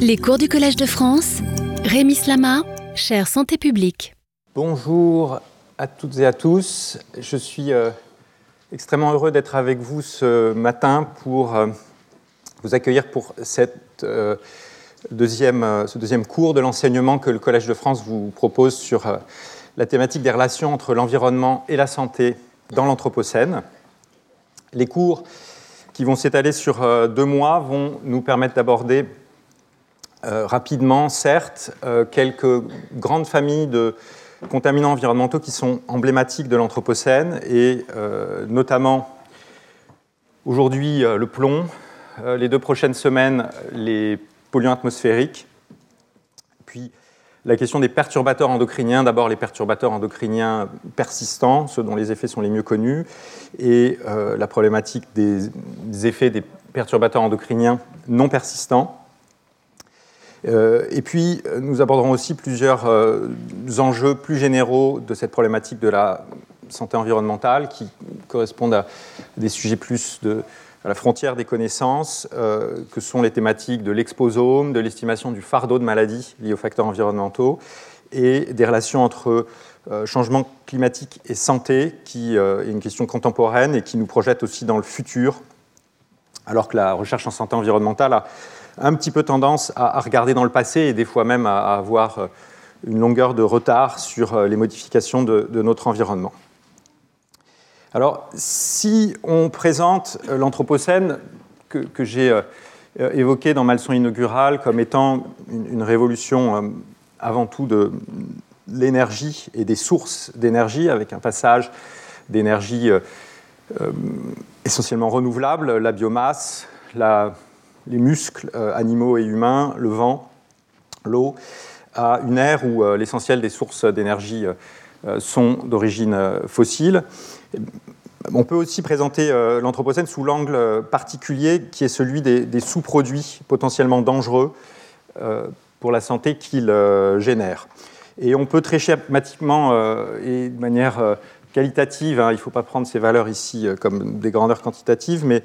Les cours du Collège de France, Rémi Slama, chère santé publique. Bonjour à toutes et à tous. Je suis euh, extrêmement heureux d'être avec vous ce matin pour euh, vous accueillir pour euh, ce deuxième cours de l'enseignement que le Collège de France vous propose sur la thématique des relations entre l'environnement et la santé dans l'Anthropocène. Les cours qui vont s'étaler sur deux mois vont nous permettre d'aborder rapidement, certes, quelques grandes familles de contaminants environnementaux qui sont emblématiques de l'Anthropocène et euh, notamment aujourd'hui euh, le plomb, euh, les deux prochaines semaines les polluants atmosphériques, puis la question des perturbateurs endocriniens, d'abord les perturbateurs endocriniens persistants, ceux dont les effets sont les mieux connus, et la problématique des effets des perturbateurs endocriniens non persistants. Euh, et puis, nous aborderons aussi plusieurs euh, enjeux plus généraux de cette problématique de la santé environnementale qui correspondent à des sujets plus à la frontière des connaissances, euh, que sont les thématiques de l'exposome, de l'estimation du fardeau de maladies liées aux facteurs environnementaux et des relations entre changement climatique et santé, qui est une question contemporaine et qui nous projette aussi dans le futur, alors que la recherche en santé environnementale a un petit peu tendance à, regarder dans le passé et des fois même à, avoir euh, une longueur de retard sur euh, les modifications de, notre environnement. Alors, si on présente euh, l'Anthropocène, que, j'ai évoqué dans ma leçon inaugurale comme étant une, révolution avant tout de l'énergie et des sources d'énergie, avec un passage d'énergie essentiellement renouvelable, la biomasse, la les muscles euh, animaux et humains, le vent, l'eau, à une ère où euh, l'essentiel des sources d'énergie euh, sont d'origine fossile. On peut aussi présenter l'Anthropocène sous l'angle particulier qui est celui des, sous-produits potentiellement dangereux pour la santé qu'il génère. Et on peut très schématiquement et de manière qualitative, hein, il ne faut pas prendre ces valeurs ici comme des grandeurs quantitatives, mais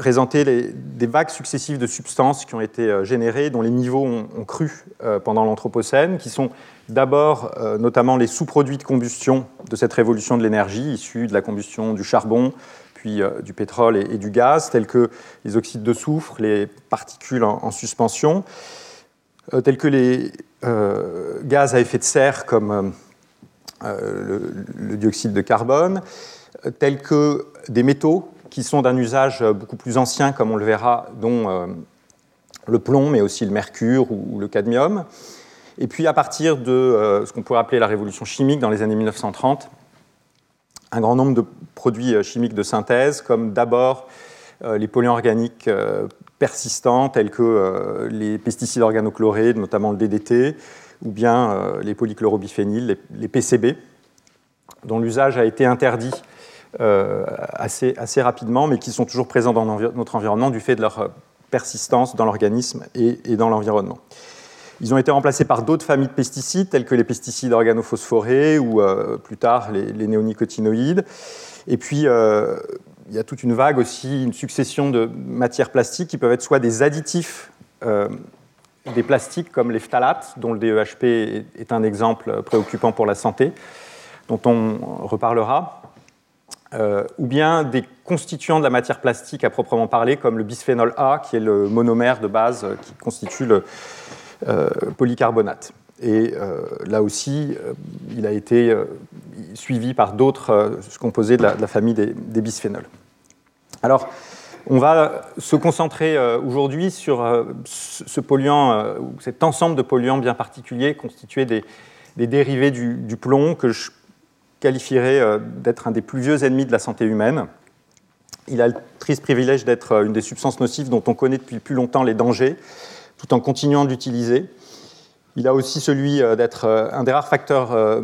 présenter des vagues successives de substances qui ont été euh, générées, dont les niveaux ont, cru euh, pendant l'Anthropocène, qui sont d'abord euh, notamment les sous-produits de combustion de cette révolution de l'énergie, issus de la combustion du charbon, puis du pétrole et, du gaz, tels que les oxydes de soufre, les particules en, suspension, tels que les gaz à effet de serre comme le, dioxyde de carbone, tels que des métaux qui sont d'un usage beaucoup plus ancien, comme on le verra, dont euh, le plomb, mais aussi le mercure ou, le cadmium. Et puis à partir de euh, ce qu'on pourrait appeler la révolution chimique dans les années 1930, un grand nombre de produits euh, chimiques de synthèse, comme d'abord les polluants organiques persistants, tels que les pesticides organochlorés, notamment le DDT, ou bien les polychlorobiphényles, les PCB, dont l'usage a été interdit euh, assez, assez rapidement, mais qui sont toujours présents dans notre environnement du fait de leur euh, persistance dans l'organisme et, dans l'environnement. Ils ont été remplacés par d'autres familles de pesticides, tels que les pesticides organophosphorés ou euh, plus tard les, néonicotinoïdes. Et puis, il y a toute une vague aussi, une succession de matières plastiques qui peuvent être soit des additifs des plastiques comme les phtalates, dont le DEHP est un exemple préoccupant pour la santé, dont on reparlera, euh, ou bien des constituants de la matière plastique à proprement parler, comme le bisphénol A, qui est le monomère de base qui constitue le euh, polycarbonate. Et euh, là aussi, il a été suivi par d'autres composés de la, famille des, bisphénols. Alors, on va se concentrer aujourd'hui sur ce polluant, cet ensemble de polluants bien particuliers constitués des, des dérivés du, du, plomb que je qualifierait euh, d'être un des plus vieux ennemis de la santé humaine. Il a le triste privilège d'être euh, une des substances nocives dont on connaît depuis plus longtemps les dangers, tout en continuant de l'utiliser. Il a aussi celui euh, d'être un des rares facteurs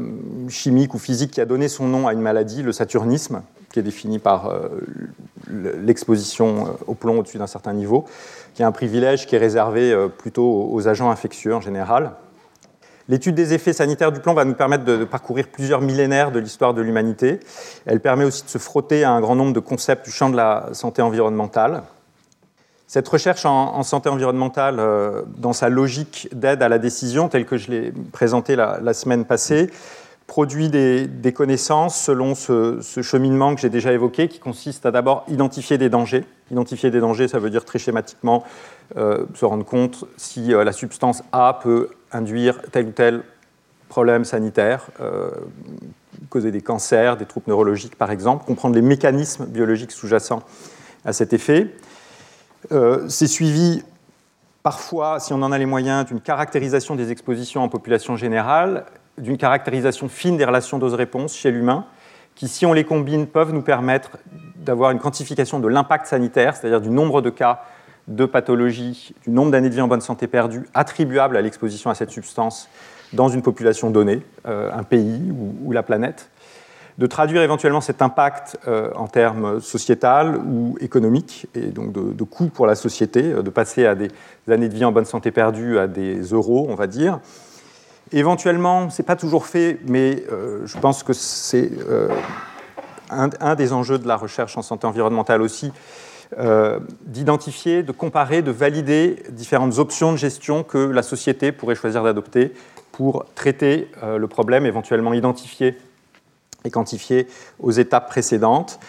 chimiques ou physiques qui a donné son nom à une maladie, le saturnisme, qui est défini par l'exposition au plomb au-dessus d'un certain niveau, qui est un privilège qui est réservé plutôt aux agents infectieux en général. L'étude des effets sanitaires du plomb va nous permettre de, parcourir plusieurs millénaires de l'histoire de l'humanité. Elle permet aussi de se frotter à un grand nombre de concepts du champ de la santé environnementale. Cette recherche en, santé environnementale, dans sa logique d'aide à la décision, telle que je l'ai présentée la, semaine passée, produit des, connaissances selon ce, cheminement que j'ai déjà évoqué, qui consiste à d'abord identifier des dangers. Identifier des dangers, ça veut dire très schématiquement euh, se rendre compte si euh, la substance A peut induire tel ou tel problème sanitaire, euh, causer des cancers, des troubles neurologiques par exemple, comprendre les mécanismes biologiques sous-jacents à cet effet. C'est suivi parfois, si on en a les moyens, d'une caractérisation des expositions en population générale d'une caractérisation fine des relations dose-réponse chez l'humain, qui, si on les combine, peuvent nous permettre d'avoir une quantification de l'impact sanitaire, c'est-à-dire du nombre de cas de pathologie, du nombre d'années de vie en bonne santé perdues attribuables à l'exposition à cette substance dans une population donnée, euh, un pays ou, la planète, de traduire éventuellement cet impact euh, en termes sociétal ou économiques, et donc de, coûts pour la société, euh, de passer à des années de vie en bonne santé perdues à des euros, on va dire, Éventuellement, ce n'est pas toujours fait, mais je pense que c'est un, des enjeux de la recherche en santé environnementale aussi, euh, d'identifier, de comparer, de valider différentes options de gestion que la société pourrait choisir d'adopter pour traiter le problème éventuellement identifié et quantifié aux étapes précédentes,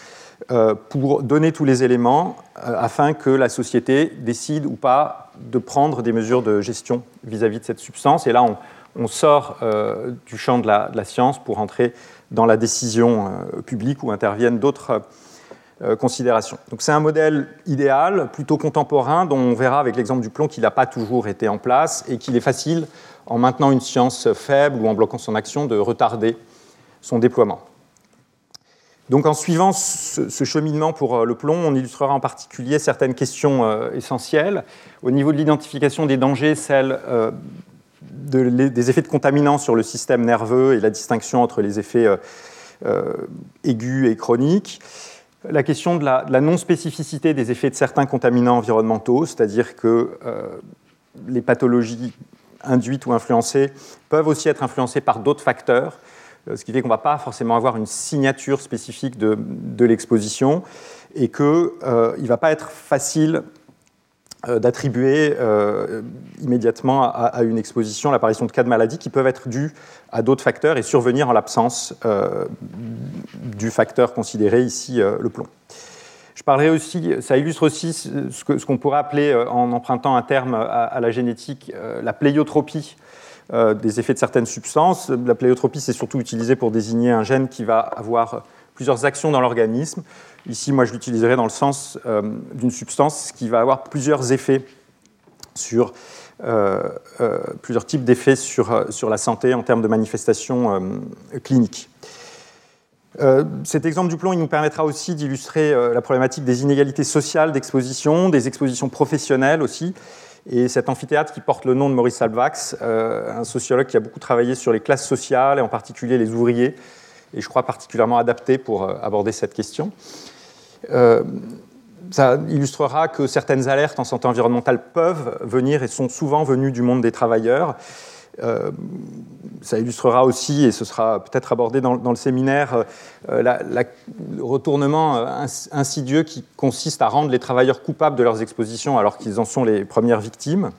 pour donner tous les éléments afin que la société décide ou pas de prendre des mesures de gestion vis-à-vis -vis de cette substance. Et là, on, sort euh, du champ de la, science pour entrer dans la décision euh, publique où interviennent d'autres euh. Donc c'est un modèle idéal, plutôt contemporain, dont on verra avec l'exemple du plomb qu'il n'a pas toujours été en place et qu'il est facile, en maintenant une science faible ou en bloquant son action, de retarder son déploiement. Donc en suivant ce, cheminement pour le plomb, on illustrera en particulier certaines questions essentielles. Au niveau de l'identification des dangers, celle des effets de contaminants sur le système nerveux et la distinction entre les effets euh, euh, aigus et chroniques. La question de la, non-spécificité des effets de certains contaminants environnementaux, c'est-à-dire que euh, les pathologies induites ou influencées peuvent aussi être influencées par d'autres facteurs, ce qui fait qu'on ne va pas forcément avoir une signature spécifique de, l'exposition et qu'il ne va pas être facile euh, d'attribuer euh, immédiatement à, une exposition l'apparition de cas de maladie qui peuvent être dus à d'autres facteurs et survenir en l'absence euh, du facteur considéré ici le plomb. Je parlerai aussi, ça illustre aussi ce qu'on pourrait appeler, en empruntant un terme à, la génétique, la pléiotropie des effets de certaines substances. La pléiotropie, c'est surtout utilisé pour désigner un gène qui va avoir plusieurs actions dans l'organisme. Ici, moi, je l'utiliserai dans le sens euh, d'une substance qui va avoir plusieurs effets sur euh, euh, plusieurs types d'effets sur, sur la santé en termes de manifestations cliniques. cet exemple du plomb, il nous permettra aussi d'illustrer la problématique des inégalités sociales d'exposition, des expositions professionnelles aussi. Et cet amphithéâtre qui porte le nom de Maurice Salvax, un sociologue qui a beaucoup travaillé sur les classes sociales et en particulier les ouvriers, et je crois particulièrement adapté pour aborder cette question. Euh, ça illustrera que certaines alertes en santé environnementale peuvent venir et sont souvent venues du monde des travailleurs. Euh, ça illustrera aussi, et ce sera peut-être abordé dans, le séminaire, euh, le retournement insidieux qui consiste à rendre les travailleurs coupables de leurs expositions alors qu'ils en sont les premières victimes.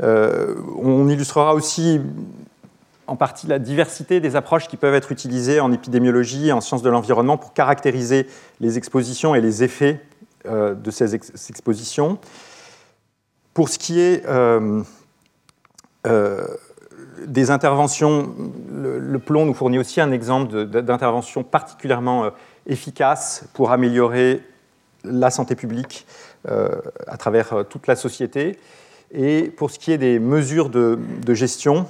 on illustrera aussi en partie la diversité des approches qui peuvent être utilisées en épidémiologie et en sciences de l'environnement pour caractériser les expositions et les effets euh, de ces expositions. Pour ce qui est euh, euh, des interventions, le, plomb nous fournit aussi un exemple d'intervention particulièrement efficace pour améliorer la santé publique à travers toute la société. Et pour ce qui est des mesures de gestion,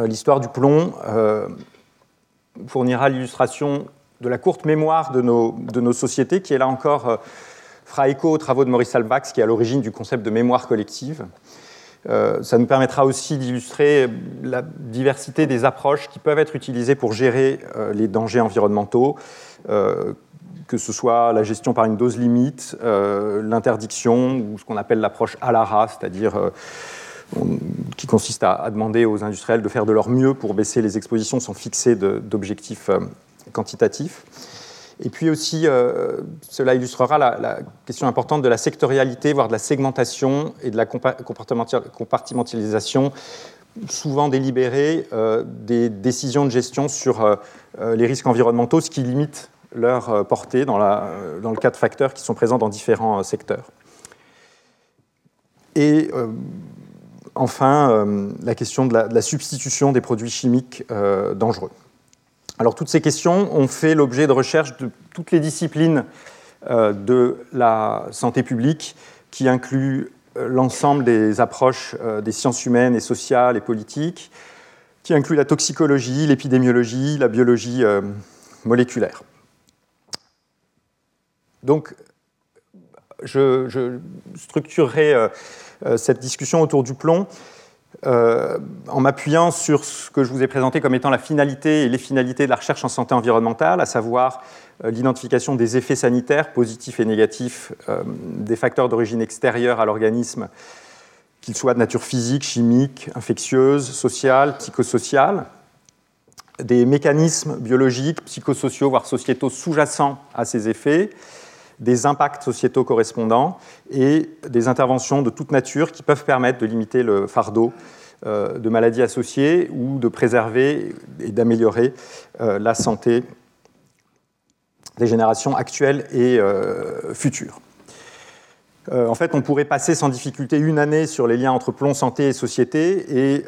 l'histoire du plomb euh, fournira l'illustration de la courte mémoire de nos, sociétés, qui est là encore euh, fera écho aux travaux de Maurice Albax, qui est à l'origine du concept de mémoire collective. ça nous permettra aussi d'illustrer la diversité des approches qui peuvent être utilisées pour gérer les dangers environnementaux, que ce soit la gestion par une dose limite, l'interdiction ou ce qu'on appelle l'approche ALARA, c'est-à-dire qui consiste à, demander aux industriels de faire de leur mieux pour baisser les expositions sans fixer d'objectifs euh, quantitatifs. Et puis aussi, cela illustrera la, question importante de la sectorialité, voire de la segmentation et de la compartimentalisation, souvent délibérée, des décisions de gestion sur les risques environnementaux, ce qui limite leur portée dans, le cas de facteurs qui sont présents dans différents secteurs. Et euh, enfin, euh, la question de la, substitution des produits chimiques euh, dangereux. Alors toutes ces questions ont fait l'objet de recherches de toutes les disciplines de la santé publique, qui incluent l'ensemble des approches des sciences humaines et sociales et politiques, qui incluent la toxicologie, l'épidémiologie, la biologie moléculaire. Donc, je, structurerai euh, euh, cette discussion autour du plomb euh, en m'appuyant sur ce que je vous ai présenté comme étant la finalité et les finalités de la recherche en santé environnementale, à savoir l'identification des effets sanitaires positifs et négatifs des facteurs d'origine extérieure à l'organisme, qu'ils soient de nature physique, chimique, infectieuse, sociale, psychosociale, des mécanismes biologiques, psychosociaux, voire sociétaux sous-jacents à ces effets, des impacts sociétaux correspondants et des interventions de toute nature qui peuvent permettre de limiter le fardeau euh, de maladies associées ou de préserver et d'améliorer euh, la santé des générations actuelles et euh, futures. en fait, on pourrait passer sans difficulté une année sur les liens entre plomb, santé et société. Et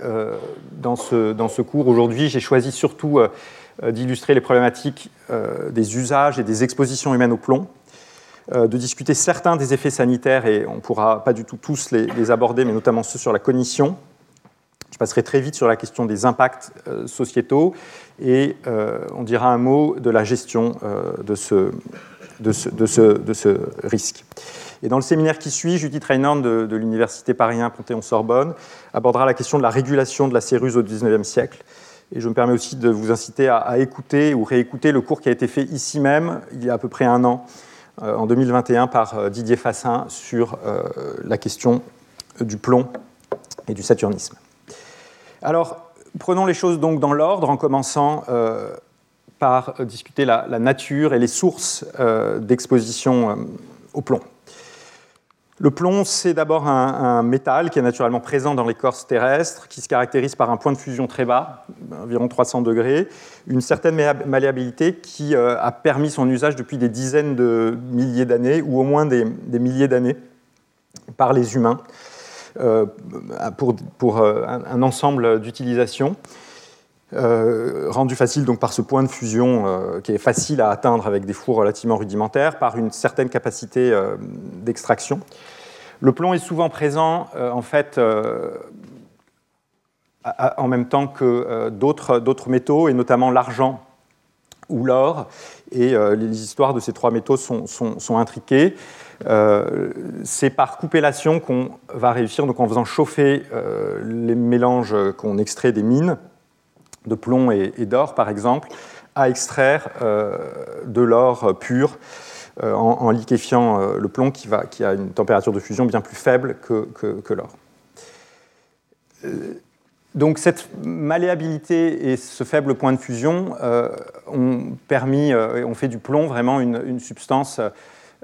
dans, ce, dans, ce, cours, aujourd'hui, j'ai choisi surtout d'illustrer les problématiques des usages et des expositions humaines au plomb, de discuter certains des effets sanitaires, et on ne pourra pas du tout tous les, aborder, mais notamment ceux sur la cognition. Je passerai très vite sur la question des impacts euh, sociétaux, et euh, on dira un mot de la gestion de ce, risque. Et dans le séminaire qui suit, Judith Reinhorn de, l'Université Paris 1 Panthéon-Sorbonne abordera la question de la régulation de la céruse au XIXe siècle. Et je me permets aussi de vous inciter à, écouter ou réécouter le cours qui a été fait ici même, il y a à peu près un an, euh, en 2021 par euh, Didier Fassin sur euh, la question du plomb et du saturnisme. Alors, prenons les choses donc dans l'ordre en commençant par discuter la, nature et les sources d'exposition au plomb. Le plomb, c'est d'abord un, métal qui est naturellement présent dans l'écorce terrestre, qui se caractérise par un point de fusion très bas, environ 300 degrés, une certaine malléabilité qui euh, a permis son usage depuis des dizaines de milliers d'années, ou au moins des, milliers d'années, par les humains, euh, pour, euh, un, ensemble d'utilisations. rendu facile donc par ce point de fusion qui est facile à atteindre avec des fours relativement rudimentaires, par une certaine capacité d'extraction. Le plomb est souvent présent en fait en même temps que euh, d'autres métaux, et notamment l'argent ou l'or. Et euh, les histoires de ces trois métaux sont, intriquées. Euh, c'est par coupellation qu'on va réussir, donc en faisant chauffer les mélanges qu'on extrait des mines, de plomb et, d'or par exemple, à extraire de l'or pur en, liquéfiant le plomb qui, a une température de fusion bien plus faible que, l'or. Donc cette malléabilité et ce faible point de fusion euh, ont permis, euh, ont fait du plomb vraiment une, substance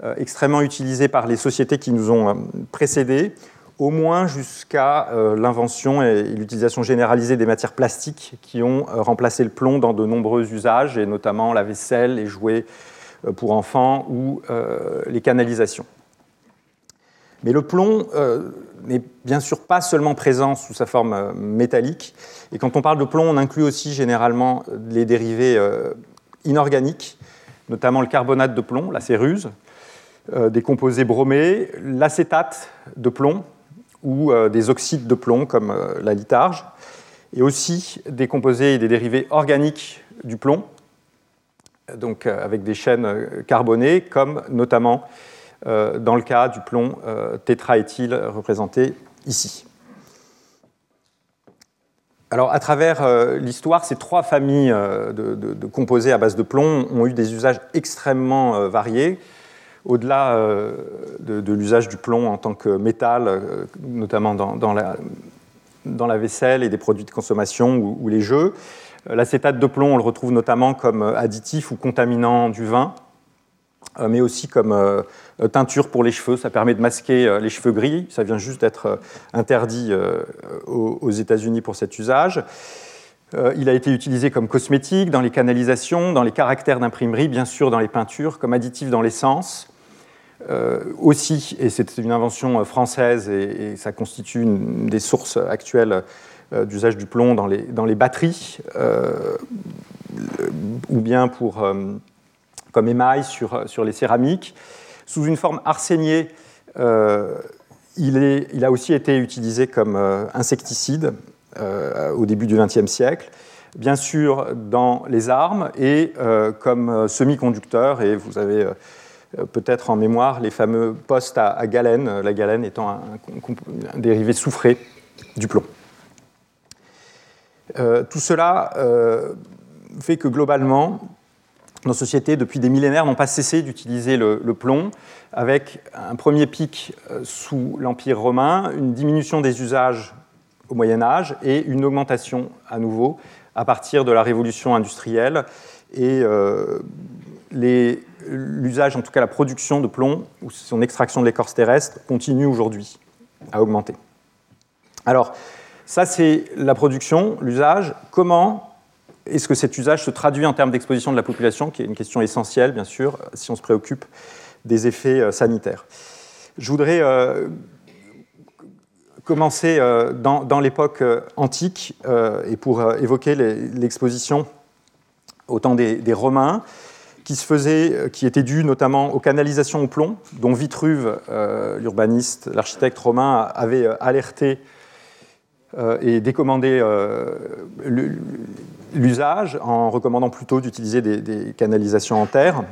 euh, extrêmement utilisée par les sociétés qui nous ont précédés, au moins jusqu'à l'invention et, l'utilisation généralisée des matières plastiques qui ont remplacé le plomb dans de nombreux usages, et notamment la vaisselle, les jouets pour enfants ou les canalisations. Mais le plomb euh, n'est bien sûr pas seulement présent sous sa forme euh, métallique. Et quand on parle de plomb, on inclut aussi généralement les dérivés euh, inorganiques, notamment le carbonate de plomb, la céruse, des composés bromés, l'acétate de plomb ou des oxydes de plomb comme la litharge, et aussi des composés et des dérivés organiques du plomb, donc avec des chaînes carbonées, comme notamment euh, dans le cas du plomb euh, tétraéthyle représenté ici. Alors, à travers euh, l'histoire, ces trois familles de, composés à base de plomb ont eu des usages extrêmement variés, au-delà de, l'usage du plomb en tant que métal, notamment dans, la, vaisselle et des produits de consommation ou les jeux. L'acétate de plomb, on le retrouve notamment comme additif ou contaminant du vin, mais aussi comme teinture pour les cheveux. Ça permet de masquer les cheveux gris. Ça vient juste d'être interdit aux États-Unis pour cet usage. Il a été utilisé comme cosmétique dans les canalisations, dans les caractères d'imprimerie, bien sûr dans les peintures, comme additif dans l'essence. aussi, et c'est une invention française et, ça constitue des sources actuelles euh, d'usage du plomb dans les, dans les batteries, euh, ou bien pour, euh, comme émail sur, sur les céramiques. Sous une forme arséniée, il, est, il, a aussi été utilisé comme insecticide au début du XXe siècle bien sûr dans les armes et comme semi-conducteur. Et vous avez peut-être en mémoire les fameux postes à, galène, la galène étant un, un dérivé soufré du plomb. Euh, tout cela euh, fait que globalement, nos sociétés, depuis des millénaires, n'ont pas cessé d'utiliser le, plomb, avec un premier pic euh, sous l'Empire romain, une diminution des usages au Moyen Âge et une augmentation à nouveau à partir de la révolution industrielle et l'usage, en tout cas la production de plomb ou son extraction de l'écorce terrestre continue aujourd'hui à augmenter. Alors, ça, c'est la production, l'usage. Comment est-ce que cet usage se traduit en termes d'exposition de la population, qui est une question essentielle, bien sûr, si on se préoccupe des effets euh, sanitaires Je voudrais euh, commencer euh, dans, l'époque antique et pour évoquer l'exposition au temps des, Romains qui se faisait, qui était due notamment aux canalisations au plomb, dont Vitruve, l'urbaniste, l'architecte romain, avait alerté et décommander euh, l'usage en recommandant plutôt d'utiliser des, canalisations en terre.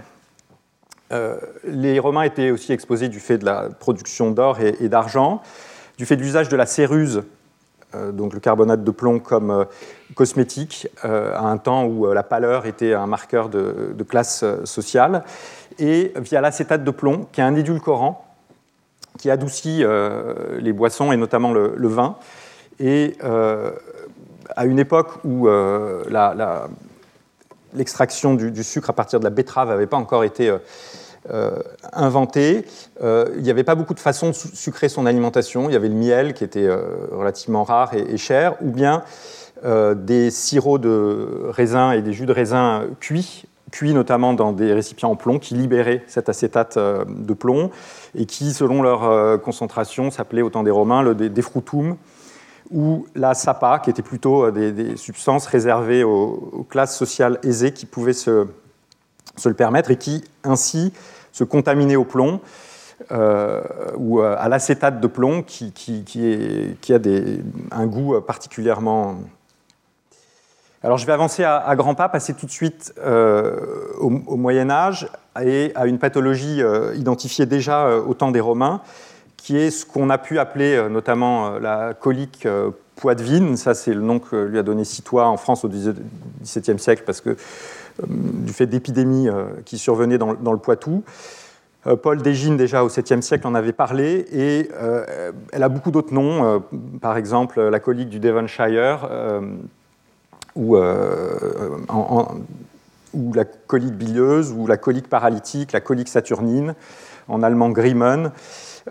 Euh, les Romains étaient aussi exposés du fait de la production d'or et, d'argent, du fait de l'usage de la céruse, donc le carbonate de plomb comme cosmétique, à un temps où la pâleur était un marqueur de, classe sociale, et via l'acétate de plomb, qui est un édulcorant qui adoucit les boissons et notamment le vin, et euh, à une époque où euh, l'extraction du, sucre à partir de la betterave n'avait pas encore été euh, inventée, il n'y avait pas beaucoup de façons de sucrer son alimentation. Il y avait le miel qui était relativement rare et, cher, ou bien des sirops de raisin et des jus de raisin cuits cuits notamment dans des récipients en plomb qui libéraient cet acétate de plomb et qui, selon leur concentration, s'appelait au temps des Romains le defrutum, ou la sapa, qui était plutôt euh, des, substances réservées aux, classes sociales aisées qui pouvaient se, le permettre et qui ainsi se contaminaient au plomb euh, ou euh, à l'acétate de plomb qui, qui, a un goût particulièrement... Alors je vais avancer à, grands pas, passer tout de suite au, Moyen Âge et à une pathologie identifiée déjà au temps des Romains, qui est ce qu'on a pu appeler euh, notamment euh, la colique euh, poitevine. Ça, c'est le nom que lui a donné Citois en France au XVIIe siècle, parce que du fait d'épidémies qui survenaient dans, le Poitou. Paul Dégine, déjà au 7e siècle, en avait parlé, et elle a beaucoup d'autres noms, par exemple la colique du Devonshire, ou, ou, la colique bilieuse, ou la colique paralytique, la colique saturnine, en allemand Grimmen.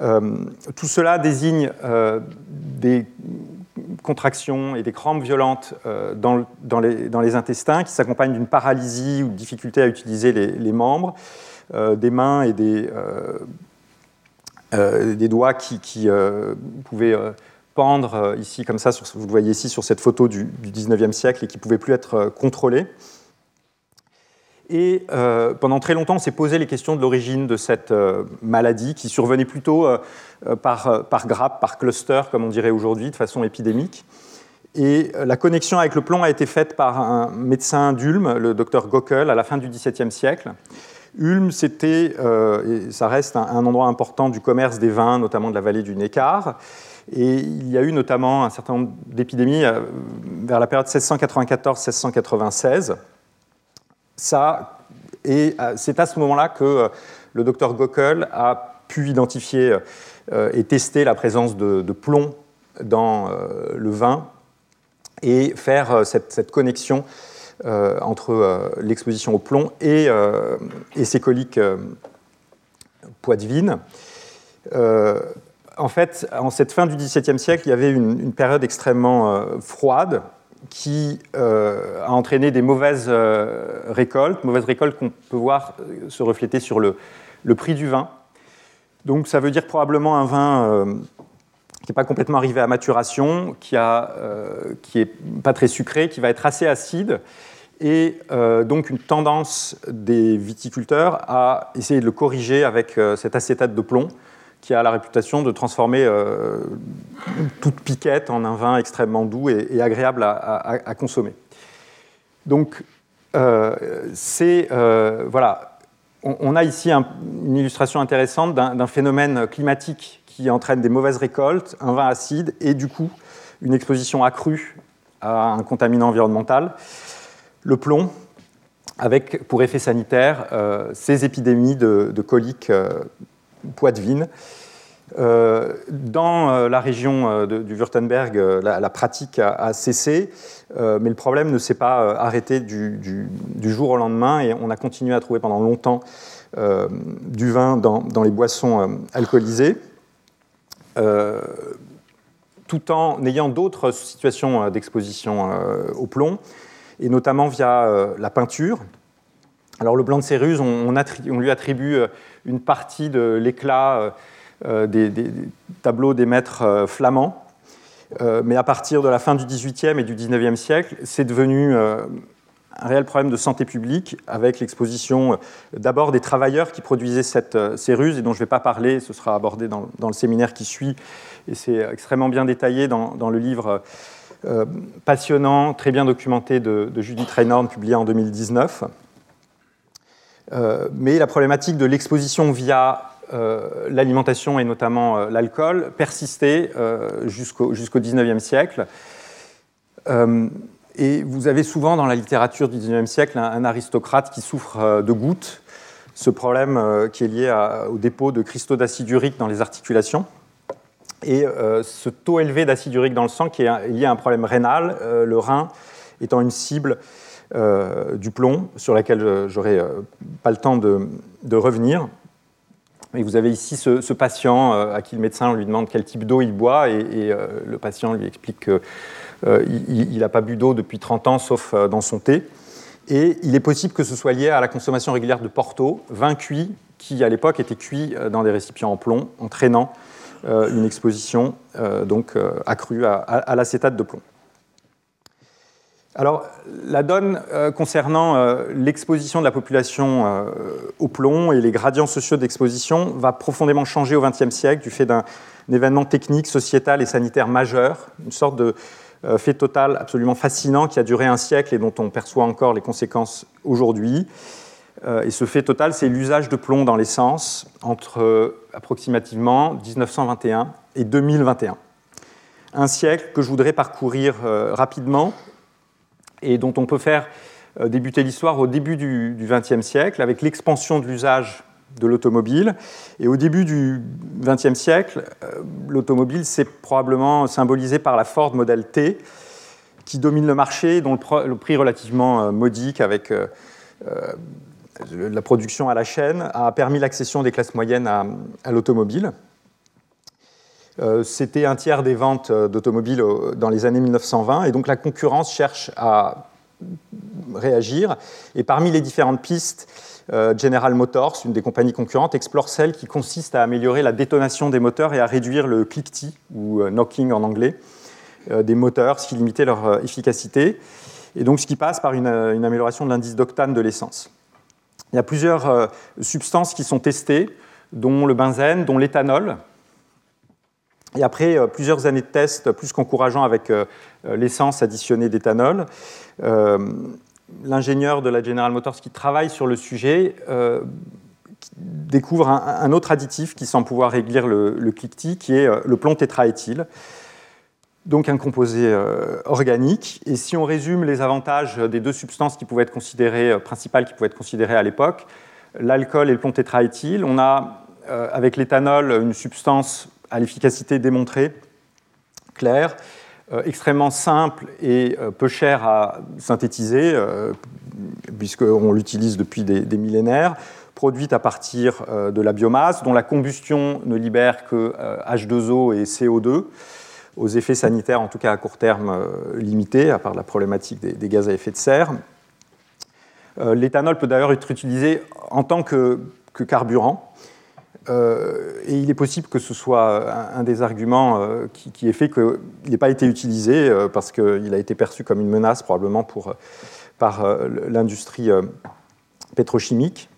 Euh, tout cela désigne euh, des contractions et des crampes violentes euh, dans, les, intestins qui s'accompagnent d'une paralysie ou de difficulté à utiliser les, membres, des mains et des, doigts qui, pouvaient pendre ici, comme ça, vous le voyez ici sur cette photo du, du 19e siècle, et qui ne pouvaient plus être contrôlés. Et euh, pendant très longtemps, on s'est posé les questions de l'origine de cette euh, maladie qui survenait plutôt euh, par, par, grappe, par cluster, comme on dirait aujourd'hui, de façon épidémique. Et la connexion avec le plomb a été faite par un médecin d'Ulm, le docteur Gockel, à la fin du XVIIe siècle. Ulm, c'était, et ça reste un, endroit important du commerce des vins, notamment de la vallée du Neckar. Et il y a eu notamment un certain nombre d'épidémies vers la période 1694-1696 ça, et euh, c'est à ce moment-là que euh, le docteur Gockel a pu identifier euh, et tester la présence de, plomb dans le vin et faire cette, connexion entre l'exposition au plomb et, et ces coliques Poitevine. en fait, en cette fin du XVIIe siècle, il y avait une, période extrêmement froide qui a entraîné des mauvaises récoltes, mauvaises récoltes qu'on peut voir se refléter sur le, prix du vin. Donc ça veut dire probablement un vin qui n'est pas complètement arrivé à maturation, qui n'est euh, pas très sucré, qui va être assez acide, et euh, donc une tendance des viticulteurs à essayer de le corriger avec euh, cet acétate de plomb, qui a la réputation de transformer toute piquette en un vin extrêmement doux et, agréable à, consommer. Donc, c'est voilà, on, a ici une illustration intéressante d'un phénomène climatique qui entraîne des mauvaises récoltes, un vin acide et du coup une exposition accrue à un contaminant environnemental, le plomb, avec pour effet sanitaire euh, ces épidémies de, coliques euh, poitevines. Euh, dans la région du Württemberg, la, pratique a, cessé, mais le problème ne s'est pas arrêté du, jour au lendemain et on a continué à trouver pendant longtemps du vin dans les boissons alcoolisées. Euh, tout en ayant d'autres situations euh, d'exposition euh, au plomb, et notamment via la peinture. Alors le blanc de Céruse, on, lui attribue une partie de l'éclat des, tableaux des maîtres flamands, mais à partir de la fin du XVIIIe et du XIXe siècle, c'est devenu un réel problème de santé publique avec l'exposition euh, d'abord des travailleurs qui produisaient cette euh, céruse et dont je ne vais pas parler, ce sera abordé dans, le séminaire qui suit et c'est extrêmement bien détaillé dans, le livre euh, passionnant, très bien documenté de, Judith Reinhorn publié en 2019. Mais la problématique de l'exposition via l'alimentation et notamment l'alcool persistait jusqu'au 19e siècle. Et vous avez souvent dans la littérature du XIXe siècle un, aristocrate qui souffre euh, de gouttes, ce problème euh, qui est lié au dépôt de cristaux d'acide urique dans les articulations. Et euh, ce taux élevé d'acide urique dans le sang qui est lié à un problème rénal, le rein étant une cible du plomb sur laquelle je n'aurai pas le temps de, revenir. Et vous avez ici ce, patient à qui le médecin lui demande quel type d'eau il boit et, le patient lui explique que euh, il n'a pas bu d'eau depuis 30 ans, sauf euh, dans son thé. Et il est possible que ce soit lié à la consommation régulière de Porto, vin cuit, qui à l'époque était cuit euh, dans des récipients en plomb, entraînant une exposition donc accrue à, l'acétate de plomb. Alors, la donne concernant l'exposition de la population au plomb et les gradients sociaux d'exposition va profondément changer au XXe siècle du fait d'un événement technique, sociétal et sanitaire majeur, une sorte de, euh, fait total absolument fascinant qui a duré un siècle et dont on perçoit encore les conséquences aujourd'hui. Euh, et ce fait total, c'est l'usage de plomb dans l'essence entre euh, approximativement 1921 et 2021. Un siècle que je voudrais parcourir rapidement et dont on peut faire débuter l'histoire au début du XXe siècle avec l'expansion de l'usage de l'automobile. Et au début du XXe siècle, euh, l'automobile s'est probablement symbolisé par la Ford Model T, qui domine le marché, dont le, prix relativement euh, modique avec euh, la production à la chaîne a permis l'accession des classes moyennes à, l'automobile. C'était un tiers des ventes d'automobiles dans les années 1920, et donc la concurrence cherche à réagir. Et parmi les différentes pistes, euh, General Motors, une des compagnies concurrentes, explore celle qui consiste à améliorer la détonation des moteurs et à réduire le cliquetis, ou euh, knocking en anglais, euh, des moteurs, ce qui limitait leur efficacité, et donc ce qui passe par une, amélioration de l'indice d'octane de l'essence. Il y a plusieurs substances qui sont testées, dont le benzène, dont l'éthanol, et après plusieurs années de tests plus qu'encourageants avec l'essence additionnée d'éthanol, l'ingénieur de la General Motors qui travaille sur le sujet euh, découvre un, autre additif qui semble pouvoir réduire le, le cliquetis, qui est euh, le plomb tétraéthyle, donc un composé euh, organique. Et si on résume les avantages des deux substances qui pouvaient être considérées, principales qui pouvaient être considérées à l'époque, l'alcool et le plomb tétraéthyle, on a avec l'éthanol une substance à l'efficacité démontrée, claire, euh, extrêmement simple et euh, peu cher à synthétiser, euh, puisqu'on l'utilise depuis des, millénaires, produite à partir de la biomasse, dont la combustion ne libère que H2O et CO2, aux effets sanitaires, en tout cas à court terme, limités, à part la problématique des, gaz à effet de serre. L'éthanol peut d'ailleurs être utilisé en tant que carburant. Euh, et il est possible que ce soit un, des arguments euh, qui, ait fait qu'il n'ait pas été utilisé euh, parce qu'il a été perçu comme une menace probablement pour, par l'industrie pétrochimique.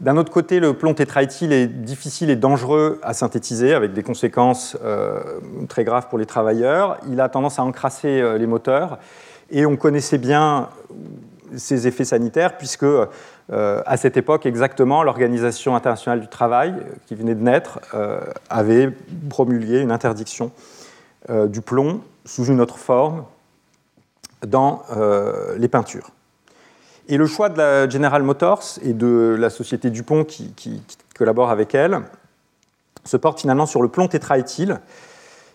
D'un autre côté, le plomb tétraéthyle est difficile et dangereux à synthétiser avec des conséquences très graves pour les travailleurs. Il a tendance à encrasser les moteurs et on connaissait bien ses effets sanitaires puisque euh, à cette époque, exactement, l'Organisation internationale du travail, euh, qui venait de naître, euh, avait promulgué une interdiction du plomb sous une autre forme dans les peintures. Et le choix de la General Motors et de la société Dupont qui, qui, collabore avec elle se porte finalement sur le plomb tétraéthyle.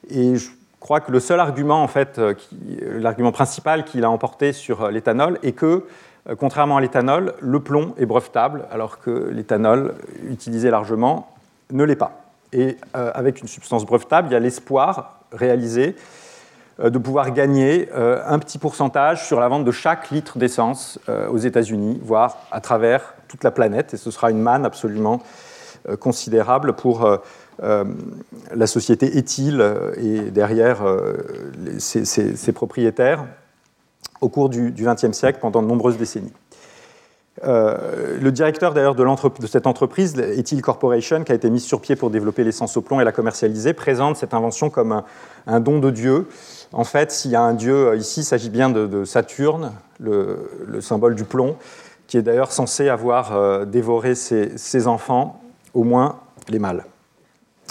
Et je crois que le seul argument, en fait, l'argument principal qu'il a emporté sur l'éthanol est que contrairement à l'éthanol, le plomb est brevetable, alors que l'éthanol, utilisé largement, ne l'est pas. Et euh, avec une substance brevetable, il y a l'espoir réalisé euh, de pouvoir gagner un petit pourcentage sur la vente de chaque litre d'essence aux États-Unis, voire à travers toute la planète. Et ce sera une manne absolument considérable pour la société éthyle et derrière ses propriétaires au cours du XXe siècle pendant de nombreuses décennies. Euh, le directeur d'ailleurs de, cette entreprise, Ethyl Corporation, qui a été mise sur pied pour développer l'essence au plomb et la commercialiser, présente cette invention comme un, don de Dieu. En fait, s'il y a un Dieu euh, ici, il s'agit bien de, Saturne, le, symbole du plomb, qui est d'ailleurs censé avoir euh, dévoré ses, ses, enfants, au moins les mâles.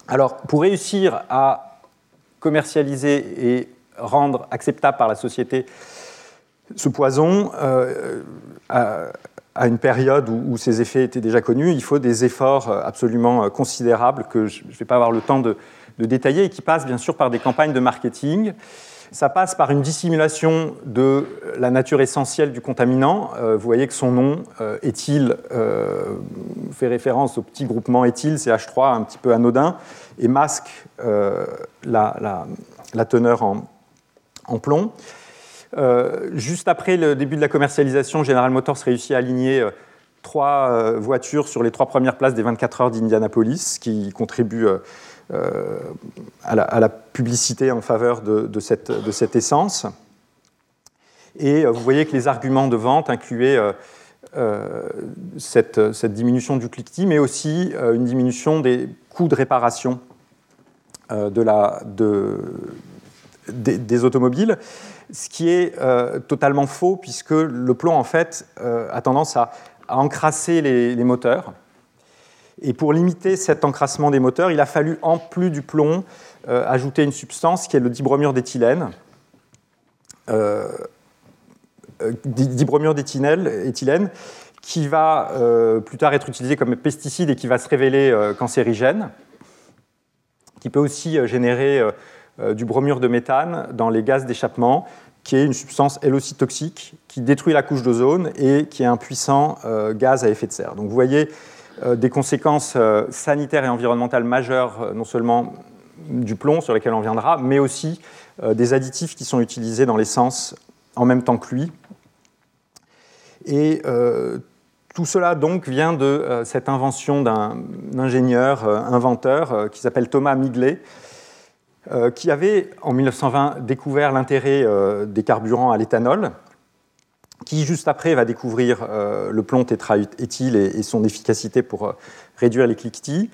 Alors, pour réussir à commercialiser et rendre acceptable par la société ce poison, euh, à, une période où, ses effets étaient déjà connus, il faut des efforts absolument considérables que je ne vais pas avoir le temps de, détailler et qui passent bien sûr par des campagnes de marketing. Ça passe par une dissimulation de la nature essentielle du contaminant. Euh, vous voyez que son nom, euh, fait référence au petit groupement éthyle, CH3, un petit peu anodin, et masque la, teneur en plomb. Euh, juste après le début de la commercialisation, General Motors réussit à aligner euh, trois euh, voitures sur les trois premières places des 24 heures d'Indianapolis, qui contribuent à la, publicité en faveur de, cette, essence. Et vous voyez que les arguments de vente incluaient cette, diminution du cliquetis, mais aussi une diminution des coûts de réparation des, automobiles ce qui est euh, totalement faux puisque le plomb en fait euh, a tendance à, encrasser les, moteurs. Et pour limiter cet encrassement des moteurs, il a fallu en plus du plomb euh, ajouter une substance qui est le dibromure d'éthylène. dibromure d'éthylène qui va plus tard être utilisé comme pesticide et qui va se révéler cancérigène, qui peut aussi générer du bromure de méthane dans les gaz d'échappement, qui est une substance elle aussi toxique, qui détruit la couche d'ozone et qui est un puissant euh, gaz à effet de serre. Donc vous voyez euh, des conséquences sanitaires et environnementales majeures, non seulement du plomb sur lesquels on viendra, mais aussi des additifs qui sont utilisés dans l'essence en même temps que lui. Et tout cela donc vient de cette invention d'un ingénieur, inventeur, qui s'appelle Thomas Miglet, euh, qui avait en 1920 découvert l'intérêt euh, des carburants à l'éthanol, qui juste après va découvrir euh, le plomb tétraéthyle et, son efficacité pour réduire les cliquetis,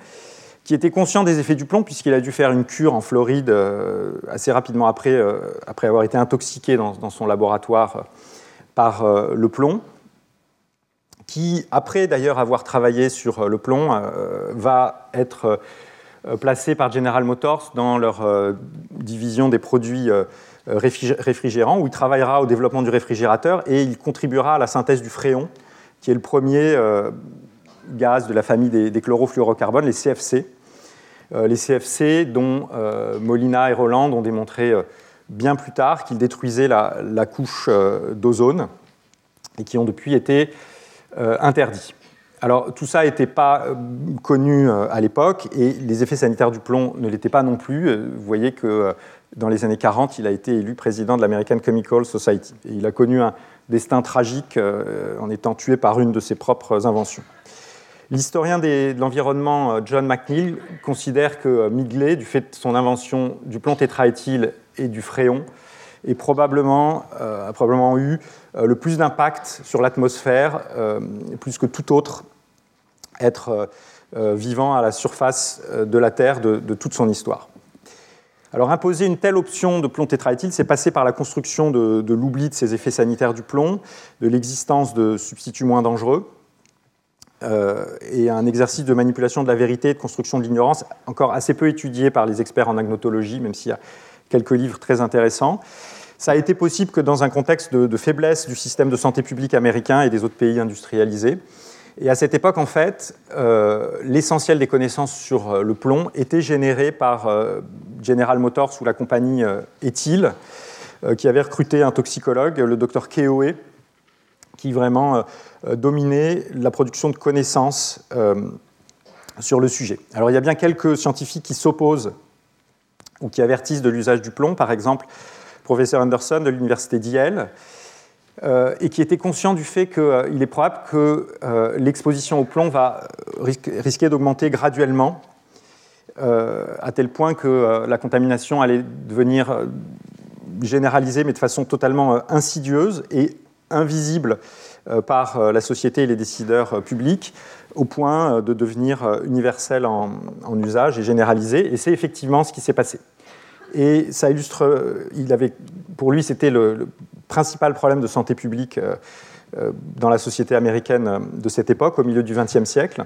qui était conscient des effets du plomb puisqu'il a dû faire une cure en Floride assez rapidement après, après avoir été intoxiqué dans son laboratoire par le plomb, qui, après d'ailleurs avoir travaillé sur le plomb, va être euh, placé par General Motors dans leur euh, division des produits euh, réfrigérants, où il travaillera au développement du réfrigérateur et il contribuera à la synthèse du fréon, qui est le premier gaz de la famille des, chlorofluorocarbones, les CFC. les CFC dont Molina et Roland ont démontré bien plus tard qu'ils détruisaient la, couche d'ozone et qui ont depuis été interdits. Alors tout ça n'était pas connu à l'époque et les effets sanitaires du plomb ne l'étaient pas non plus. Vous voyez que dans les années 40, il a été élu président de l'American Chemical Society. Et il a connu un destin tragique en étant tué par une de ses propres inventions. L'historien de l'environnement euh, John McNeill considère que euh, Migley, du fait de son invention du plomb tétraéthyle et du fréon, euh, a probablement eu le plus d'impact sur l'atmosphère, plus que tout autre être vivant à la surface de la Terre de, toute son histoire. Alors imposer une telle option de plomb tétraéthyle, c'est passer par la construction de, l'oubli de ces effets sanitaires du plomb, de l'existence de substituts moins dangereux, euh, et un exercice de manipulation de la vérité et de construction de l'ignorance, encore assez peu étudié par les experts en agnotologie, même s'il y a quelques livres très intéressants. Ça a été possible que dans un contexte de, faiblesse du système de santé publique américain et des autres pays industrialisés. Et à cette époque, en fait, euh, l'essentiel des connaissances sur euh, le plomb était généré par General Motors ou la compagnie Ethyl, qui avait recruté un toxicologue, le docteur Keoe, qui vraiment euh, dominer la production de connaissances euh, sur le sujet. Alors il y a bien quelques scientifiques qui s'opposent ou qui avertissent de l'usage du plomb, par exemple le professeur Anderson de l'université d'Yale, euh, et qui était conscient du fait qu'il est probable que l'exposition au plomb va risquer d'augmenter graduellement, à tel point que la contamination allait devenir généralisée, mais de façon totalement insidieuse et invisible euh, par euh, la société et les décideurs euh, publics au point de devenir universel en, usage et généralisé. Et c'est effectivement ce qui s'est passé. Et ça illustre, il avait, pour lui, c'était le, principal problème de santé publique dans la société américaine de cette époque, au milieu du XXe siècle.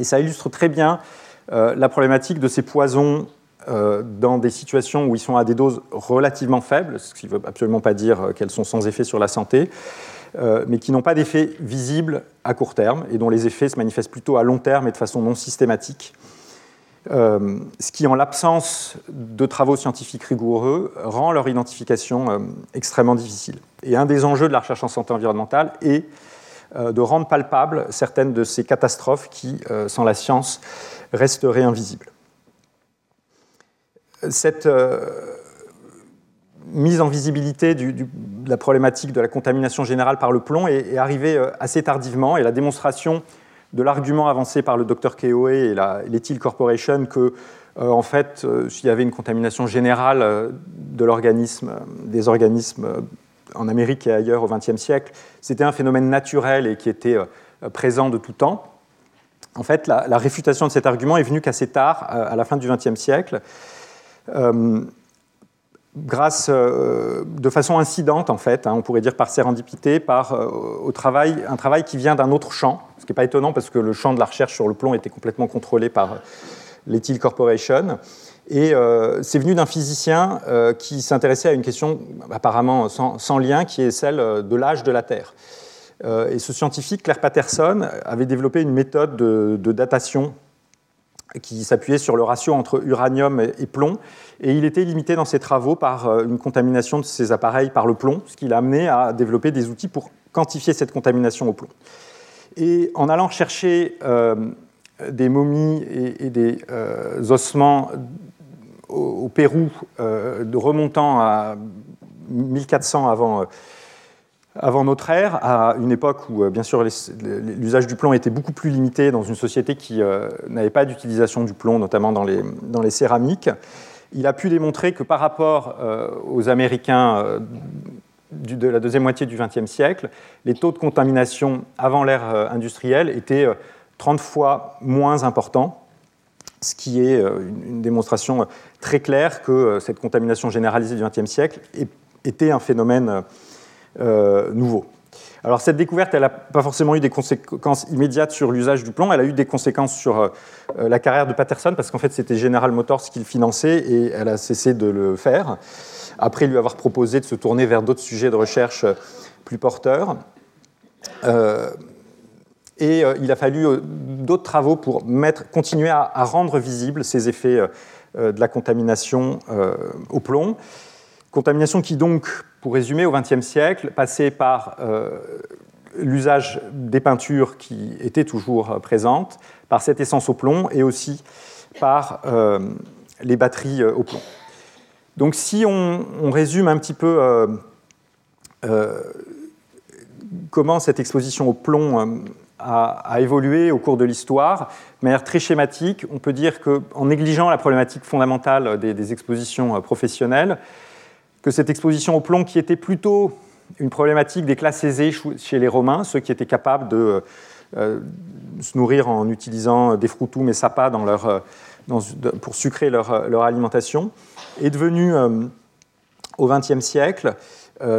Et ça illustre très bien la problématique de ces poisons dans des situations où ils sont à des doses relativement faibles, ce qui ne veut absolument pas dire qu'elles sont sans effet sur la santé, euh, mais qui n'ont pas d'effet visible à court terme et dont les effets se manifestent plutôt à long terme et de façon non systématique. Euh, ce qui, en l'absence de travaux scientifiques rigoureux, rend leur identification euh, extrêmement difficile. Et un des enjeux de la recherche en santé environnementale est de rendre palpables certaines de ces catastrophes qui, sans la science, resteraient invisibles. Cette mise en visibilité de la problématique de la contamination générale par le plomb est, arrivée euh, assez tardivement et la démonstration de l'argument avancé par le docteur Keoe et l'Ethyl Corporation que euh, en fait, euh, s'il y avait une contamination générale de l'organisme, des organismes en Amérique et ailleurs au XXe siècle, c'était un phénomène naturel et qui était présent de tout temps. En fait, la, la réfutation de cet argument est venue qu'assez tard, à la fin du XXe siècle grâce, euh, de façon incidente en fait, hein, on pourrait dire par sérendipité, par euh, au travail, un travail qui vient d'un autre champ, ce qui n'est pas étonnant parce que le champ de la recherche sur le plomb était complètement contrôlé par euh, l'Ethyl Corporation. Et c'est venu d'un physicien qui s'intéressait à une question apparemment sans, lien, qui est celle de l'âge de la Terre. et ce scientifique, Claire Patterson, avait développé une méthode de, de datation qui s'appuyait sur le ratio entre uranium et plomb. Et il était limité dans ses travaux par euh, une contamination de ses appareils par le plomb, ce qui l'a amené à développer des outils pour quantifier cette contamination au plomb. Et en allant chercher euh, des momies et, des euh, ossements au, Pérou, remontant à 1400 avant notre ère, à une époque où, bien sûr, l'usage du plomb était beaucoup plus limité dans une société qui n'avait pas d'utilisation du plomb, notamment dans les, céramiques. Il a pu démontrer que par rapport euh, aux Américains de la deuxième moitié du XXe siècle, les taux de contamination avant l'ère industrielle étaient 30 fois moins importants, ce qui est une démonstration très claire que cette contamination généralisée du XXe siècle était un phénomène euh, nouveau. Alors cette découverte, elle n'a pas forcément eu des conséquences immédiates sur l'usage du plomb, elle a eu des conséquences sur euh, la carrière de Patterson, parce qu'en fait c'était General Motors qui le finançait et elle a cessé de le faire, après lui avoir proposé de se tourner vers d'autres sujets de recherche plus porteurs. Euh, et il a fallu d'autres travaux pour continuer à, à, rendre visibles ces effets de la contamination au plomb. Contamination qui donc pour résumer, au XXe siècle, passait par euh, l'usage des peintures qui étaient toujours présentes, par cette essence au plomb et aussi par les batteries au plomb. Donc si on, résume un petit peu comment cette exposition au plomb a, évolué au cours de l'histoire, de manière très schématique, on peut dire qu'en négligeant la problématique fondamentale des expositions professionnelles, que cette exposition au plomb, qui était plutôt une problématique des classes aisées chez les Romains, ceux qui étaient capables de euh, se nourrir en utilisant des frutum et sapa dans euh, pour sucrer leur, leur, alimentation, est devenue euh, au XXe siècle,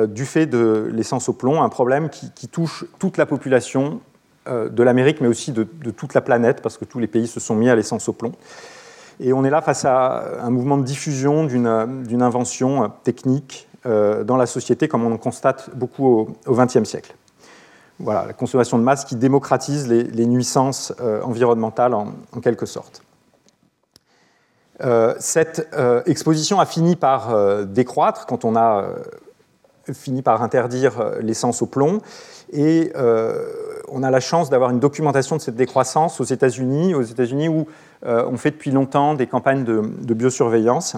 du fait de l'essence au plomb, un problème qui, touche toute la population de l'Amérique, mais aussi de, toute la planète, parce que tous les pays se sont mis à l'essence au plomb. Et on est là face à un mouvement de diffusion d'une invention technique euh, dans la société, comme on en constate beaucoup au XXe siècle. Voilà, la consommation de masse qui démocratise les, nuisances euh, environnementales en, quelque sorte. Euh, cette exposition a fini par décroître quand on a fini par interdire l'essence au plomb. Et on a la chance d'avoir une documentation de cette décroissance aux États-Unis, aux États-Unis où euh, on fait depuis longtemps des campagnes de, biosurveillance.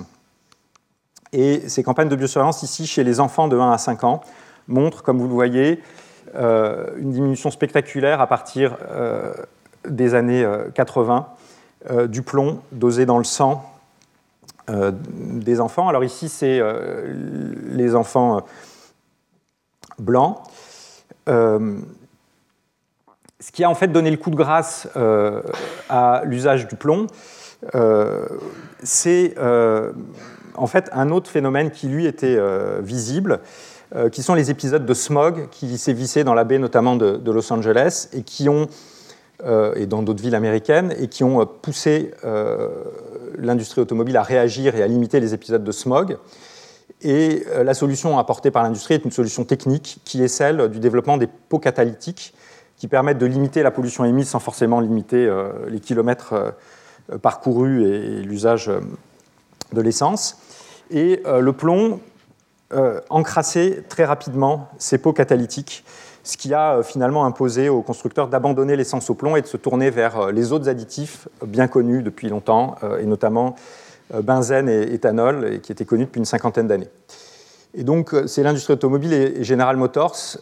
Et ces campagnes de biosurveillance, ici, chez les enfants de 1 à 5 ans, montrent, comme vous le voyez, euh, une diminution spectaculaire à partir euh, des années 80 du plomb dosé dans le sang des enfants. Alors ici, c'est les enfants blancs ce qui a en fait donné le coup de grâce euh, à l'usage du plomb, euh, c'est euh, en fait un autre phénomène qui lui était visible, qui sont les épisodes de smog qui sévissaient dans la baie notamment de, Los Angeles et qui ont et dans d'autres villes américaines et qui ont poussé l'industrie automobile à réagir et à limiter les épisodes de smog. Et la solution apportée par l'industrie est une solution technique qui est celle du développement des pots catalytiques qui permettent de limiter la pollution émise sans forcément limiter euh, les kilomètres euh, parcourus et, l'usage euh, de l'essence. Et le plomb encrassait très rapidement ces pots catalytiques, ce qui a finalement imposé aux constructeurs d'abandonner l'essence au plomb et de se tourner vers les autres additifs bien connus depuis longtemps, et notamment benzène et éthanol, qui étaient connus depuis une cinquantaine d'années. Et donc, c'est l'industrie automobile et General Motors.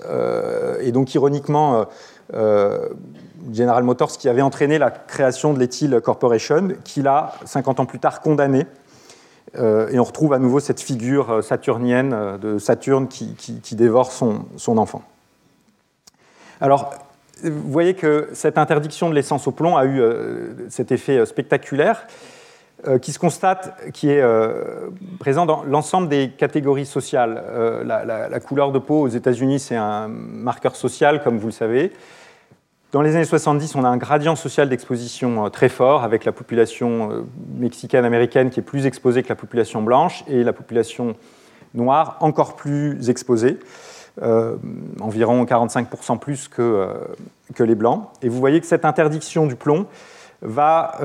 et donc, ironiquement, euh, General Motors qui avait entraîné la création de l'Ethyl Corporation, qui l'a, 50 ans plus tard, condamné. Euh, et on retrouve à nouveau cette figure euh, saturnienne de Saturne qui, dévore son, son, enfant. Alors, vous voyez que cette interdiction de l'essence au plomb a eu cet effet spectaculaire qui se constate, qui est présent dans l'ensemble des catégories sociales. La, la, couleur de peau aux États-Unis, c'est un marqueur social, comme vous le savez. Dans les années 70, on a un gradient social d'exposition euh, très fort, avec la population euh, mexicaine américaine qui est plus exposée que la population blanche et la population noire encore plus exposée, euh, environ 45% plus que, les blancs. Et vous voyez que cette interdiction du plomb va,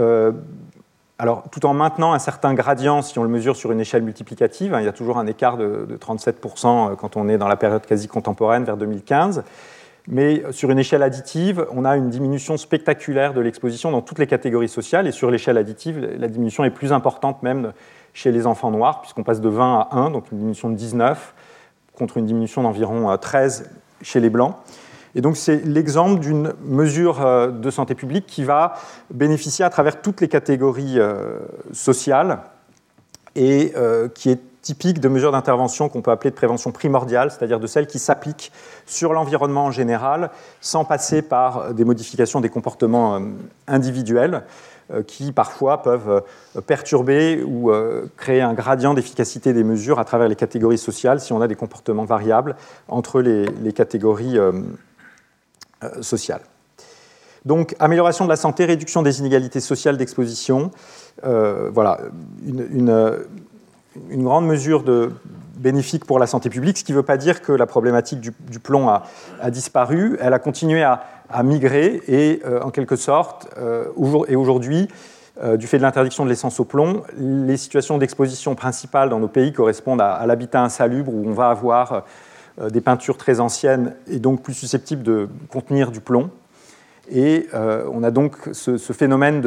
alors tout en maintenant un certain gradient si on le mesure sur une échelle multiplicative, hein, il y a toujours un écart de 37% quand on est dans la période quasi contemporaine vers 2015 mais sur une échelle additive, on a une diminution spectaculaire de l'exposition dans toutes les catégories sociales, et sur l'échelle additive, la diminution est plus importante même chez les enfants noirs, puisqu'on passe de 20 à 1, donc une diminution de 19, contre une diminution d'environ 13 euh, chez les blancs. Et donc c'est l'exemple d'une mesure euh, de santé publique qui va bénéficier à travers toutes les catégories euh, sociales et qui est typique de mesures d'intervention qu'on peut appeler de prévention primordiale, c'est-à-dire de celles qui s'appliquent sur l'environnement en général, sans passer par des modifications des comportements euh, individuels euh, qui parfois peuvent euh, perturber ou créer un gradient d'efficacité des mesures à travers les catégories sociales si on a des comportements variables entre les, catégories sociales. Donc, amélioration de la santé, réduction des inégalités sociales d'exposition. voilà, une grande mesure de, bénéfique pour la santé publique, ce qui ne veut pas dire que la problématique du, plomb a, disparu. Elle a continué à, migrer et, euh, en quelque sorte, euh, et aujourd'hui, euh, du fait de l'interdiction de l'essence au plomb, les situations d'exposition principales dans nos pays correspondent à, l'habitat insalubre où on va avoir des peintures très anciennes et donc plus susceptibles de contenir du plomb. Et on a donc ce, phénomène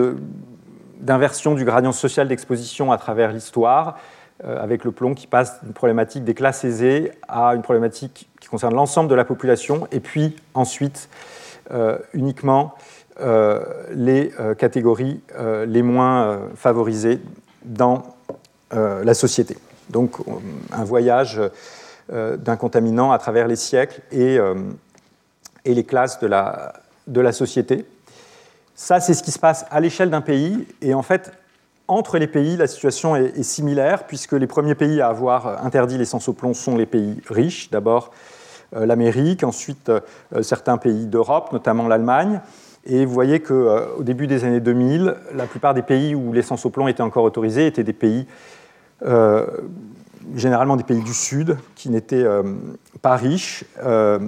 d'inversion du gradient social d'exposition à travers l'histoire, avec le plomb qui passe d'une problématique des classes aisées à une problématique qui concerne l'ensemble de la population, et puis ensuite uniquement les catégories les moins favorisées dans la société. Donc un voyage euh, d'un contaminant à travers les siècles et, euh, et les classes de la, de la société. Ça, c'est ce qui se passe à l'échelle d'un pays. Et en fait, entre les pays, la situation est, similaire, puisque les premiers pays à avoir interdit l'essence au plomb sont les pays riches. D'abord euh, l'Amérique, ensuite certains pays d'Europe, notamment l'Allemagne. Et vous voyez qu'au début des années 2000, la plupart des pays où l'essence au plomb était encore autorisée étaient des pays généralement des pays du Sud qui n'étaient euh, pas riches. Euh,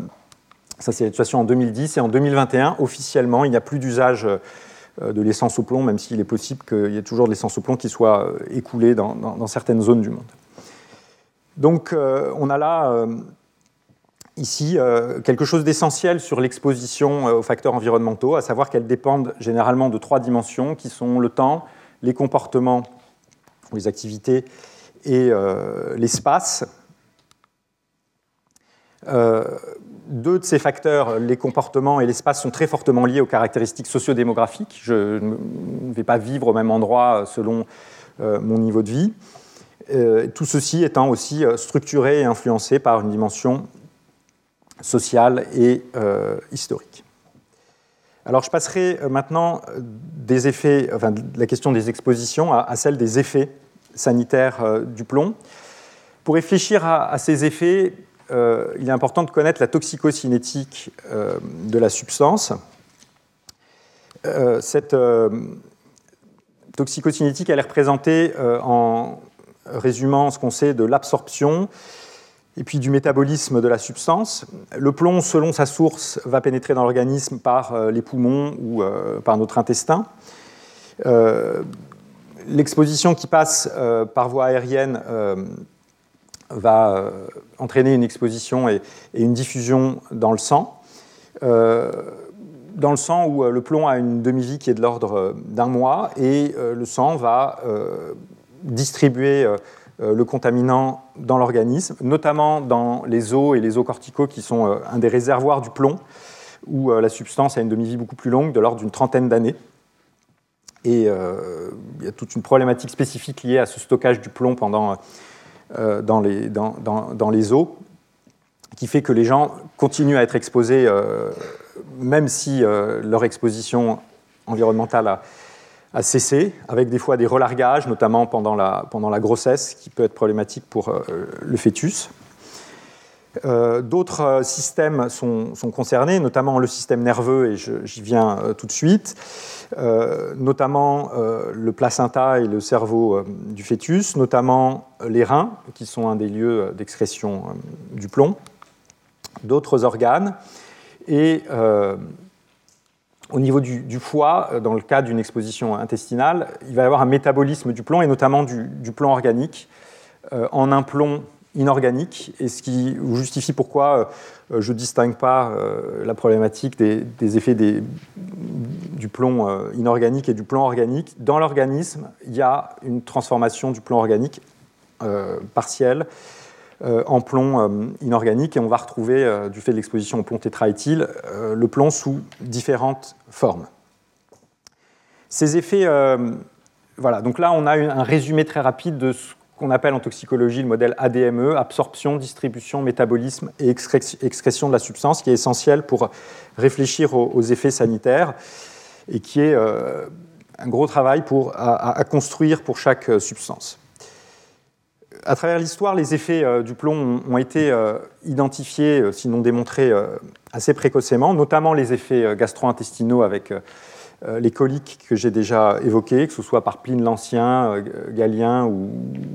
ça, c'est la situation en 2010. Et en 2021, officiellement, il n'y a plus d'usage euh, de l'essence au plomb, même s'il est possible qu'il y ait toujours de l'essence au plomb qui soit écoulée dans, certaines zones du monde. Donc, on a là ici quelque chose d'essentiel sur l'exposition aux facteurs environnementaux, à savoir qu'elles dépendent généralement de trois dimensions qui sont le temps, les comportements ou les activités et euh, l'espace. Euh, deux de ces facteurs, les comportements et l'espace, sont très fortement liés aux caractéristiques sociodémographiques. Je ne vais pas vivre au même endroit selon euh, mon niveau de vie. tout ceci étant aussi structuré et influencé par une dimension sociale et historique. Alors je passerai maintenant des effets, enfin, de la question des expositions à celle des effets sanitaire euh, du plomb. Pour réfléchir à, ces effets, euh, il est important de connaître la toxicocinétique euh, de la substance. cette toxicocinétique, elle est représentée en résumant ce qu'on sait de l'absorption et puis du métabolisme de la substance. Le plomb, selon sa source, va pénétrer dans l'organisme par les poumons ou par notre intestin l'exposition qui passe euh, par voie aérienne euh, va euh, entraîner une exposition et, une diffusion dans le sang. dans le sang où le plomb a une demi-vie qui est de l'ordre d'un mois et le sang va distribuer le contaminant dans l'organisme, notamment dans les os et les os corticaux qui sont un des réservoirs du plomb, où la substance a une demi-vie beaucoup plus longue, de l'ordre d'une trentaine d'années. Et euh, il y a toute une problématique spécifique liée à ce stockage du plomb pendant, euh, dans, les, dans, dans, les, eaux, qui fait que les gens continuent à être exposés, euh, même si leur exposition environnementale a, a, cessé, avec des fois des relargages, notamment pendant la, pendant la grossesse, qui peut être problématique pour le fœtus. D'autres systèmes sont, concernés, notamment le système nerveux, et j'y viens tout de suite. Euh, notamment euh, le placenta et le cerveau euh, du fœtus, notamment les reins, qui sont un des lieux d'excrétion du plomb, d'autres organes, et au niveau du, foie, dans le cas d'une exposition intestinale, il va y avoir un métabolisme du plomb, et notamment du, du plomb organique, en un plomb inorganique, et ce qui justifie pourquoi euh, je ne distingue pas euh, la problématique des, effets du plomb euh, inorganique et du plomb organique. Dans l'organisme, il y a une transformation du plomb organique partielle en plomb inorganique, et on va retrouver, du fait de l'exposition au plomb tétraéthyle, le plomb sous différentes formes. Ces effets, voilà, donc là on a un résumé très rapide de ce qu'on appelle en toxicologie le modèle ADME, absorption, distribution, métabolisme et excrétion de la substance, qui est essentiel pour réfléchir aux, effets sanitaires et qui est euh, un gros travail à, construire pour chaque euh, substance. À travers l'histoire, les effets euh, du plomb ont, été identifiés, sinon démontrés assez précocement, notamment les effets gastro-intestinaux avec les coliques que j'ai déjà évoquées, que ce soit par Pline l'Ancien, euh, Galien ou,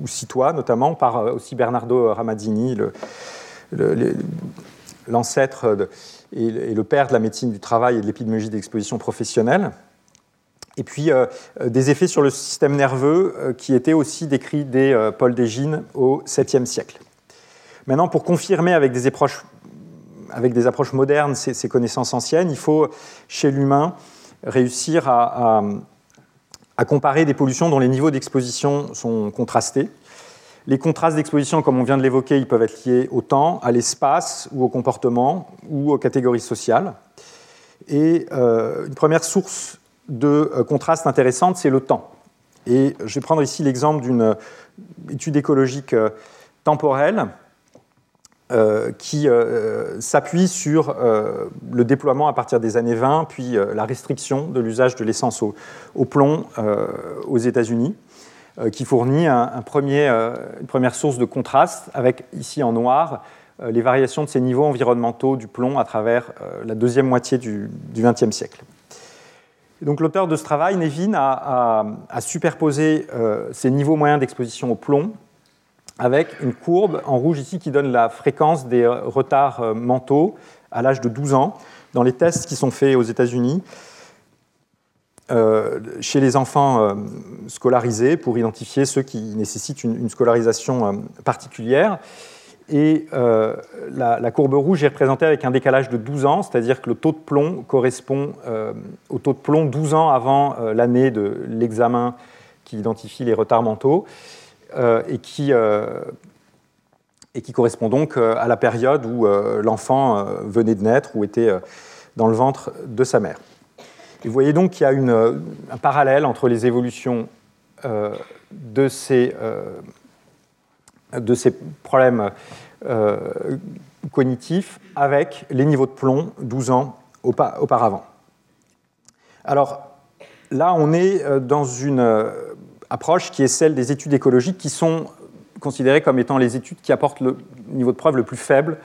Citois, notamment par euh, aussi Bernardo Ramazzini, l'ancêtre et, le père de la médecine du travail et de l'épidémiologie d'exposition professionnelle. Et puis des effets sur le système nerveux qui étaient aussi décrits dès Paul Dégine au 7e siècle. Maintenant, pour confirmer avec des approches modernes ces, connaissances anciennes, il faut, chez l'humain, réussir à, comparer des pollutions dont les niveaux d'exposition sont contrastés. Les contrastes d'exposition, comme on vient de l'évoquer, ils peuvent être liés au temps, à l'espace ou au comportement ou aux catégories sociales. Et euh, une première source de euh, contraste intéressante, c'est le temps. Et je vais prendre ici l'exemple d'une euh, étude écologique temporelle qui s'appuie sur le déploiement à partir des années 20, puis la restriction de l'usage de l'essence au, plomb aux États-Unis, qui fournit une première source de contraste, avec ici en noir les variations de ces niveaux environnementaux du plomb à travers la deuxième moitié du XXe siècle. Donc l'auteur de ce travail, Nevin, a, superposé euh, ces niveaux moyens d'exposition au plomb avec une courbe en rouge ici qui donne la fréquence des retards euh, mentaux à l'âge de 12 ans dans les tests qui sont faits aux États-Unis euh, chez les enfants scolarisés pour identifier ceux qui nécessitent une scolarisation particulière. Et euh, la, courbe rouge est représentée avec un décalage de 12 ans, c'est-à-dire que le taux de plomb correspond euh, au taux de plomb 12 ans avant euh, l'année de l'examen qui identifie les retards mentaux et qui, et, qui, correspond donc à la période où l'enfant venait de naître ou était dans le ventre de sa mère. vous voyez donc qu'il y a un parallèle entre les évolutions de ces de ces problèmes euh, cognitifs avec les niveaux de plomb 12 ans auparavant. Alors là, on est euh, dans une euh, approche qui est celle des études écologiques qui sont considérées comme étant les études qui apportent le niveau de preuve le plus faible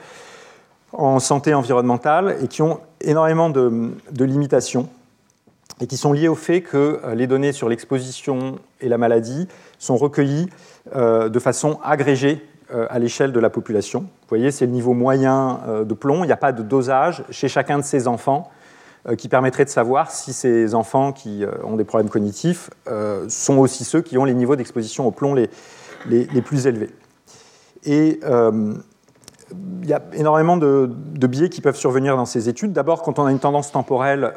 en santé environnementale et qui ont énormément de, limitations et qui sont liées au fait que les données sur l'exposition et la maladie sont recueillies euh, de façon agrégée euh, à l'échelle de la population. Vous voyez, c'est le niveau moyen euh, de plomb. Il n'y a pas de dosage chez chacun de ces enfants qui permettrait de savoir si ces enfants qui ont des problèmes cognitifs sont aussi ceux qui ont les niveaux d'exposition au plomb les, les, plus élevés. Et il y a énormément de, biais qui peuvent survenir dans ces études. D'abord, quand on a une tendance temporelle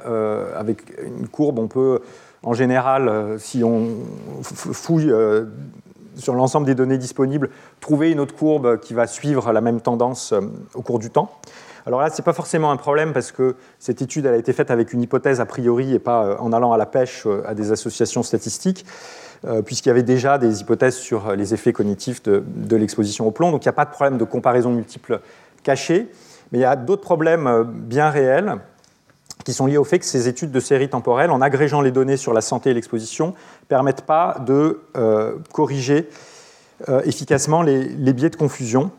avec une courbe, on peut, en général, si on fouille sur l'ensemble des données disponibles, trouver une autre courbe qui va suivre la même tendance euh, au cours du temps. Alors là, ce n'est pas forcément un problème parce que cette étude a été faite avec une hypothèse a priori et pas euh, en allant à la pêche euh, à des associations statistiques, puisqu'il y avait déjà des hypothèses sur les effets cognitifs de, l'exposition au plomb. Donc il n'y a pas de problème de comparaison multiple cachée, mais il y a d'autres problèmes bien réels qui sont liés au fait que ces études de série temporelle, en agrégeant les données sur la santé et l'exposition, ne permettent pas de euh, corriger euh, efficacement les, biais de confusion,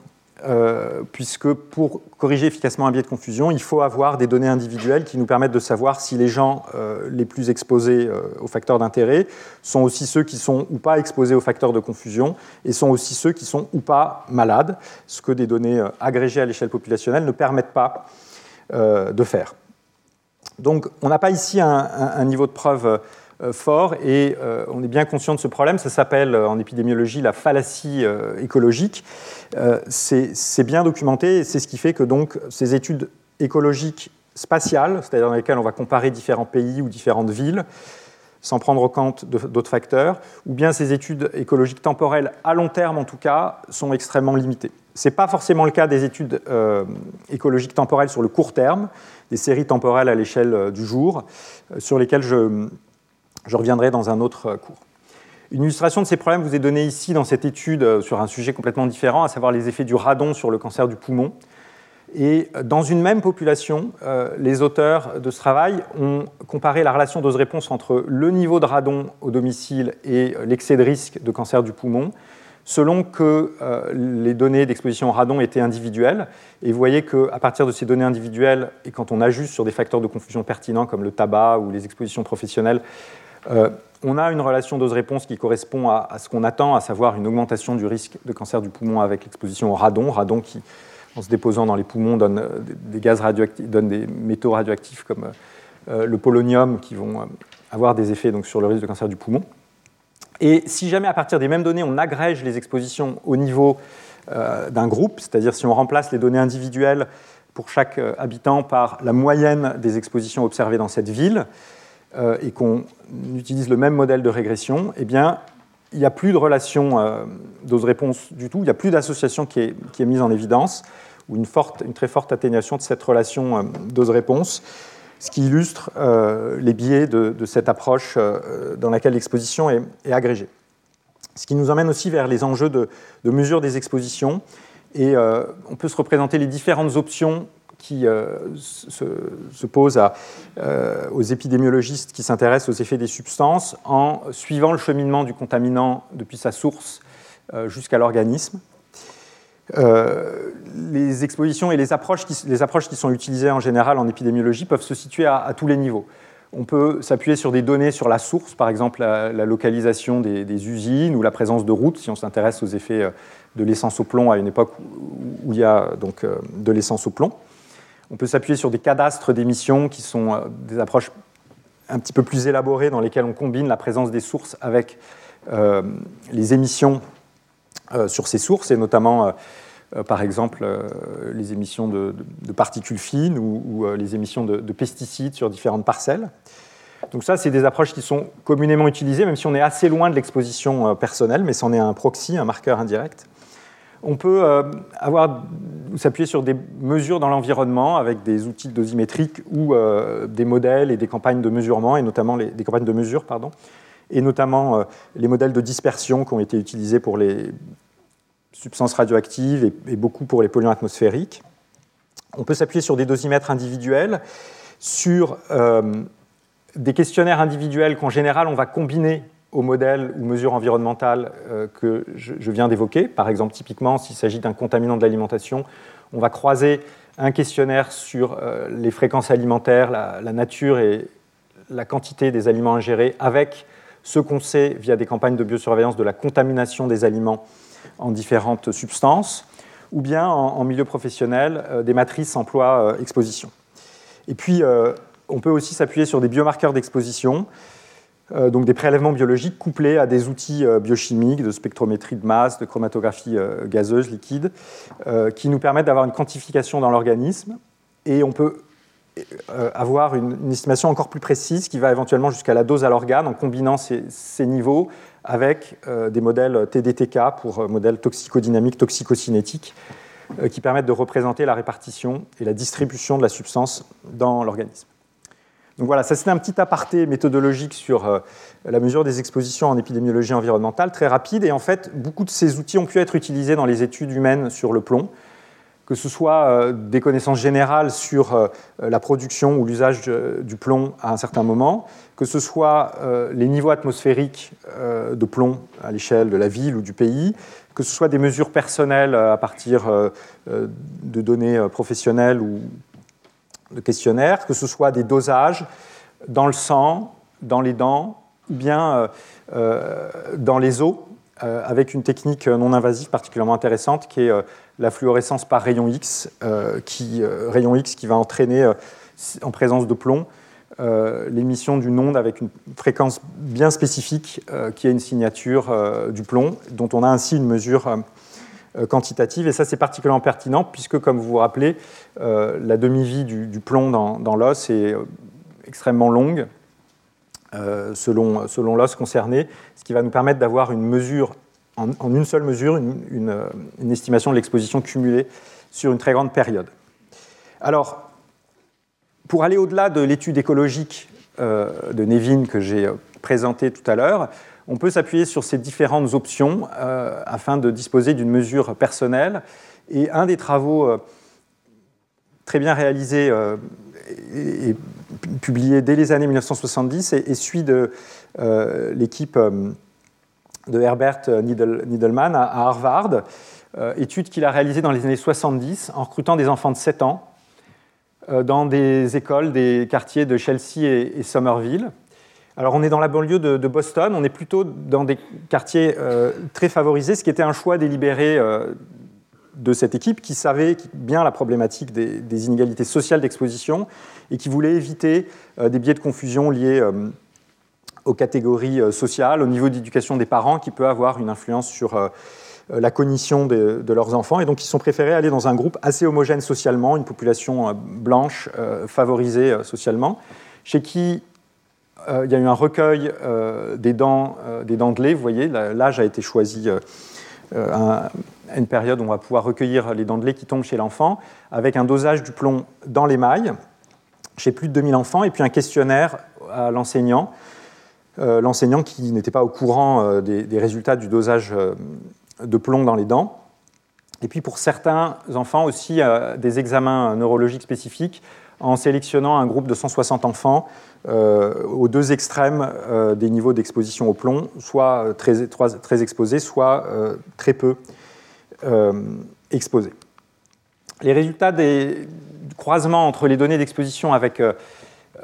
euh, puisque pour corriger efficacement un biais de confusion, il faut avoir des données individuelles qui nous permettent de savoir si les gens les plus exposés aux facteurs d'intérêt sont aussi ceux qui sont ou pas exposés aux facteurs de confusion, et sont aussi ceux qui sont ou pas malades, ce que des données agrégées à l'échelle populationnelle ne permettent pas de faire. Donc on n'a pas ici un, niveau de preuve euh, fort et euh, on est bien conscient de ce problème. Ça s'appelle euh, en épidémiologie la fallacie écologique. c'est bien documenté et c'est ce qui fait que donc ces études écologiques spatiales, c'est-à-dire dans lesquelles on va comparer différents pays ou différentes villes, sans prendre compte d'autres facteurs, ou bien ces études écologiques temporelles à long terme en tout cas, sont extrêmement limitées. Ce n'est pas forcément le cas des études écologiques temporelles sur le court terme, des séries temporelles à l'échelle euh, du jour, euh, sur lesquelles je, reviendrai dans un autre euh, cours. Une illustration de ces problèmes vous est donnée ici dans cette étude sur un sujet complètement différent, à savoir les effets du radon sur le cancer du poumon. Et dans une même population, les auteurs de ce travail ont comparé la relation dose-réponse entre le niveau de radon au domicile et l'excès de risque de cancer du poumon selon que euh, les données d'exposition au radon étaient individuelles. Et vous voyez qu'à partir de ces données individuelles, et quand on ajuste sur des facteurs de confusion pertinents comme le tabac ou les expositions professionnelles, euh, on a une relation dose-réponse qui correspond à, ce qu'on attend, à savoir une augmentation du risque de cancer du poumon avec l'exposition au radon, radon qui, en se déposant dans les poumons, donne euh, des gaz radioactifs, donne des métaux radioactifs comme le polonium qui vont avoir des effets donc, sur le risque de cancer du poumon. Et si jamais à partir des mêmes données, on agrège les expositions au niveau d'un groupe, c'est-à-dire si on remplace les données individuelles pour chaque habitant par la moyenne des expositions observées dans cette ville, et qu'on utilise le même modèle de régression, eh bien, il n'y a plus de relation dose-réponse du tout, il n'y a plus d'association qui est, mise en évidence, ou une, forte, une très forte atténuation de cette relation dose-réponse ce qui illustre euh, les biais de, cette approche euh, dans laquelle l'exposition est, agrégée. Ce qui nous emmène aussi vers les enjeux de, mesure des expositions. Et euh, on peut se représenter les différentes options qui se, posent aux épidémiologistes qui s'intéressent aux effets des substances en suivant le cheminement du contaminant depuis sa source jusqu'à l'organisme. Euh, les expositions et les approches, qui, les approches, qui, sont utilisées en général en épidémiologie peuvent se situer à, tous les niveaux. On peut s'appuyer sur des données sur la source, par exemple la, localisation des, usines ou la présence de routes, si on s'intéresse aux effets euh, de l'essence au plomb à une époque où, il y a donc euh, de l'essence au plomb. On peut s'appuyer sur des cadastres d'émissions qui sont des approches un petit peu plus élaborées dans lesquelles on combine la présence des sources avec les émissions euh, sur ces sources, et notamment, euh, euh, par exemple, les émissions de, particules fines ou, les émissions de, pesticides sur différentes parcelles. Donc ça, c'est des approches qui sont communément utilisées, même si on est assez loin de l'exposition personnelle, mais c'en est un proxy, un marqueur indirect. On peut avoir s'appuyer sur des mesures dans l'environnement avec des outils dosimétriques ou des modèles et des campagnes de mesurement, et notamment des campagnes de mesure, pardon, et notamment euh, les modèles de dispersion qui ont été utilisés pour les substances radioactives et, beaucoup pour les polluants atmosphériques. On peut s'appuyer sur des dosimètres individuels, sur euh, des questionnaires individuels qu'en général on va combiner aux modèles ou mesures environnementales euh, que je, viens d'évoquer. Par exemple, typiquement, s'il s'agit d'un contaminant de l'alimentation, on va croiser un questionnaire sur les fréquences alimentaires, la, nature et la quantité des aliments ingérés avec ce qu'on sait via des campagnes de biosurveillance de la contamination des aliments en différentes substances, ou bien en, milieu professionnel, euh, des matrices emploi-exposition. Euh, Et puis, euh, on peut aussi s'appuyer sur des biomarqueurs d'exposition, donc des prélèvements biologiques couplés à des outils biochimiques de spectrométrie de masse, de chromatographie gazeuse, liquide, qui nous permettent d'avoir une quantification dans l'organisme. Et on peut euh, avoir une, estimation encore plus précise qui va éventuellement jusqu'à la dose à l'organe en combinant ces, niveaux avec euh, des modèles TDTK pour euh, modèles toxicodynamiques, toxicocinétiques, qui permettent de représenter la répartition et la distribution de la substance dans l'organisme. Donc voilà, ça c'était un petit aparté méthodologique sur la mesure des expositions en épidémiologie environnementale, très rapide. Et en fait, beaucoup de ces outils ont pu être utilisés dans les études humaines sur le plomb que ce soit euh, des connaissances générales sur euh, la production ou l'usage du plomb à un certain moment, que ce soit euh, les niveaux atmosphériques de plomb à l'échelle de la ville ou du pays, que ce soit des mesures personnelles à partir de données professionnelles ou de questionnaires, que ce soit des dosages dans le sang, dans les dents ou bien dans les os, avec une technique non invasive particulièrement intéressante qui est la fluorescence par rayon X, euh, qui, euh, rayon X qui va entraîner, euh, en présence de plomb, l'émission d'une onde avec une fréquence bien spécifique qui a une signature du plomb, dont on a ainsi une mesure quantitative. Et ça, c'est particulièrement pertinent, puisque, comme vous vous rappelez, la demi-vie du, plomb dans, l'os est extrêmement longue. selon, selon l'os concerné, ce qui va nous permettre d'avoir une mesure en, une seule mesure une, estimation de l'exposition cumulée sur une très grande période. Alors, pour aller au-delà de l'étude écologique euh, de Nevin que j'ai euh, présentée tout à l'heure, on peut s'appuyer sur ces différentes options euh, afin de disposer d'une mesure personnelle. Et un des travaux très bien réalisés et, publié dès les années 1970 est, celui de l'équipe de Herbert Niedelman à Harvard, euh, étude qu'il a réalisée dans les années 70 en recrutant des enfants de 7 ans euh, dans des écoles des quartiers de Chelsea et, Somerville. Alors on est dans la banlieue de, Boston, on est plutôt dans des quartiers euh, très favorisés, ce qui était un choix délibéré de cette équipe qui savait bien la problématique des, inégalités sociales d'exposition et qui voulait éviter des biais de confusion liés aux catégories euh, sociales, au niveau d'éducation des parents, qui peut avoir une influence sur euh, la cognition de, leurs enfants, et donc ils sont préférés aller dans un groupe assez homogène socialement, une population blanche favorisée socialement, chez qui il y a eu un recueil des dents, des dents de lait. Vous voyez, l'âge a été choisi à une période où on va pouvoir recueillir les dents de lait qui tombent chez l'enfant, avec un dosage du plomb dans l'émail chez plus de 2000 enfants, et puis un questionnaire à l'enseignant, euh, l'enseignant qui n'était pas au courant euh, des, résultats du dosage euh, de plomb dans les dents. Et puis pour certains enfants aussi, des examens neurologiques spécifiques en sélectionnant un groupe de 160 enfants aux deux extrêmes des niveaux d'exposition au plomb, soit très, très exposés, soit très peu exposés. Les résultats des, croisement entre les données d'exposition avec euh,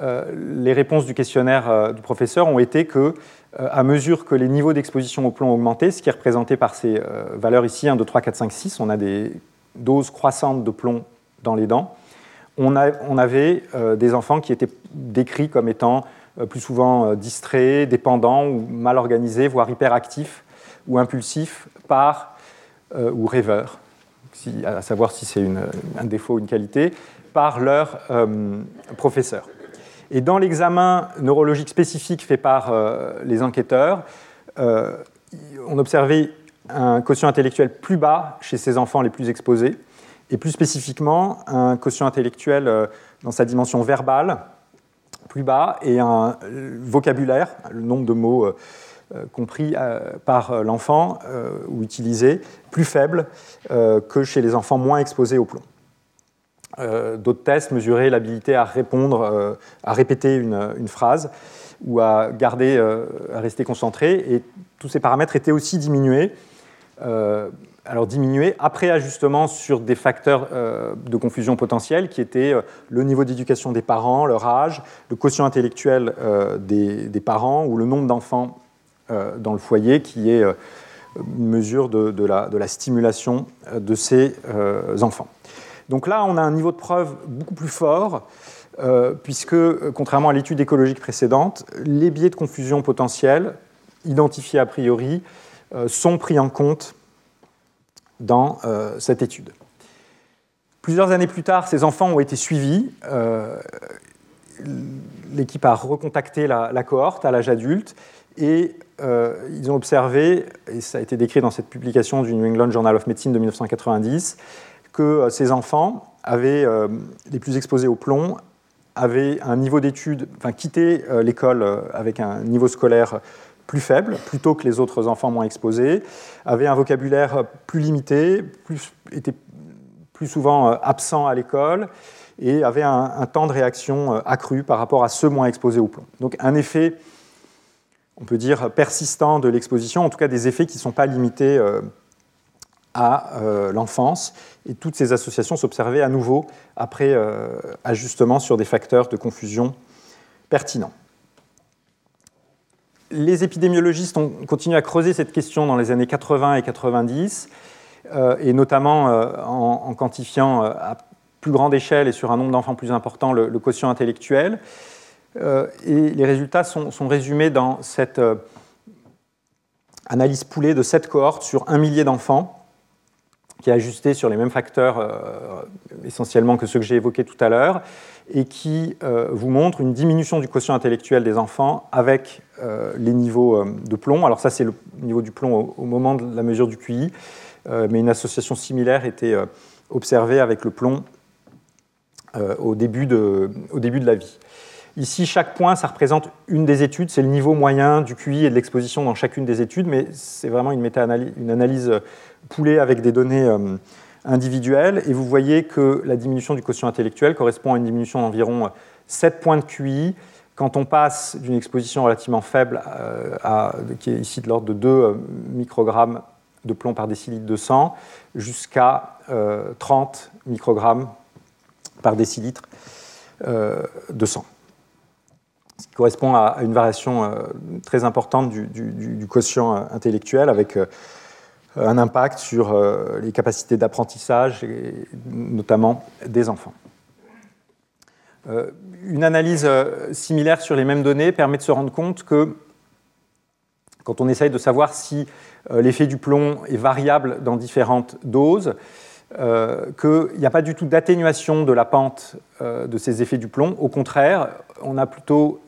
euh, les réponses du questionnaire euh, du professeur ont été que, à mesure que les niveaux d'exposition au plomb augmentaient, ce qui est représenté par ces valeurs ici, 1, 2, 3, 4, 5, 6, on a des doses croissantes de plomb dans les dents, on, avait des enfants qui étaient décrits comme étant plus souvent distraits, dépendants ou mal organisés, voire hyperactifs ou impulsifs par, ou rêveurs, à savoir si c'est un défaut ou une qualité, par leurs euh, professeurs. Et dans l'examen neurologique spécifique fait par euh, les enquêteurs, euh, on observait un quotient intellectuel plus bas chez ces enfants les plus exposés, et plus spécifiquement un quotient intellectuel dans sa dimension verbale plus bas, et un vocabulaire, le nombre de mots compris par l'enfant ou utilisés, plus faible que chez les enfants moins exposés au plomb. Euh, d'autres tests mesuraient l'habilité à répondre, euh, à répéter une, phrase ou à garder, euh, à rester concentré. Et tous ces paramètres étaient aussi diminués. Alors diminués après ajustement sur des facteurs de confusion potentielle qui étaient le niveau d'éducation des parents, leur âge, le quotient intellectuel des, parents ou le nombre d'enfants dans le foyer qui est une mesure de, la, de la, stimulation de ces enfants. Donc là, on a un niveau de preuve beaucoup plus fort, euh, puisque, euh, contrairement à l'étude écologique précédente, les biais de confusion potentiels, identifiés a priori, euh, sont pris en compte dans cette étude. Plusieurs années plus tard, ces enfants ont été suivis. L'équipe a recontacté la, cohorte à l'âge adulte et ils ont observé, et ça a été décrit dans cette publication du New England Journal of Medicine de 1990, que euh, ces enfants avaient, euh, les plus exposés au plomb avaient un niveau d'études, enfin euh, l'école avec un niveau scolaire plus faible, plutôt que les autres enfants moins exposés, avaient un vocabulaire plus limité, étaient plus souvent absents à l'école et avaient un, temps de réaction accru par rapport à ceux moins exposés au plomb. Donc un effet, on peut dire, persistant de l'exposition, en tout cas des effets qui ne sont pas limités à euh, l'enfance. Et toutes ces associations s'observaient à nouveau après euh, ajustement sur des facteurs de confusion pertinents. Les épidémiologistes ont continué à creuser cette question dans les années 80 et 90, euh, et notamment en, quantifiant à plus grande échelle et sur un nombre d'enfants plus important le, quotient intellectuel. et les résultats sont, résumés dans cette analyse poulée de sept cohortes sur un millier d'enfants qui est ajusté sur les mêmes facteurs euh, essentiellement que ceux que j'ai évoqués tout à l'heure, et qui euh, vous montre une diminution du quotient intellectuel des enfants avec euh, les niveaux de plomb. Alors ça, c'est le niveau du plomb au, moment de la mesure du QI, mais une association similaire était observée avec le plomb au début, de, la vie. Ici, chaque point, ça représente une des études, c'est le niveau moyen du QI et de l'exposition dans chacune des études, mais c'est vraiment une, méta-analyse, une analyse poulé avec des données euh, individuelles, et vous voyez que la diminution du quotient intellectuel correspond à une diminution d'environ 7 points de QI quand on passe d'une exposition relativement faible, euh, qui est ici de l'ordre de 2 euh, microgrammes de plomb par décilitre de sang, jusqu'à 30 microgrammes par décilitre de sang. Ce qui correspond à une variation très importante du, quotient intellectuel avec euh, un impact sur euh, les capacités d'apprentissage, notamment des enfants. Euh, une analyse similaire sur les mêmes données permet de se rendre compte que quand on essaye de savoir si l'effet du plomb est variable dans différentes doses, qu'il n'y a pas du tout d'atténuation de la pente de ces effets du plomb. Au contraire, on a plutôt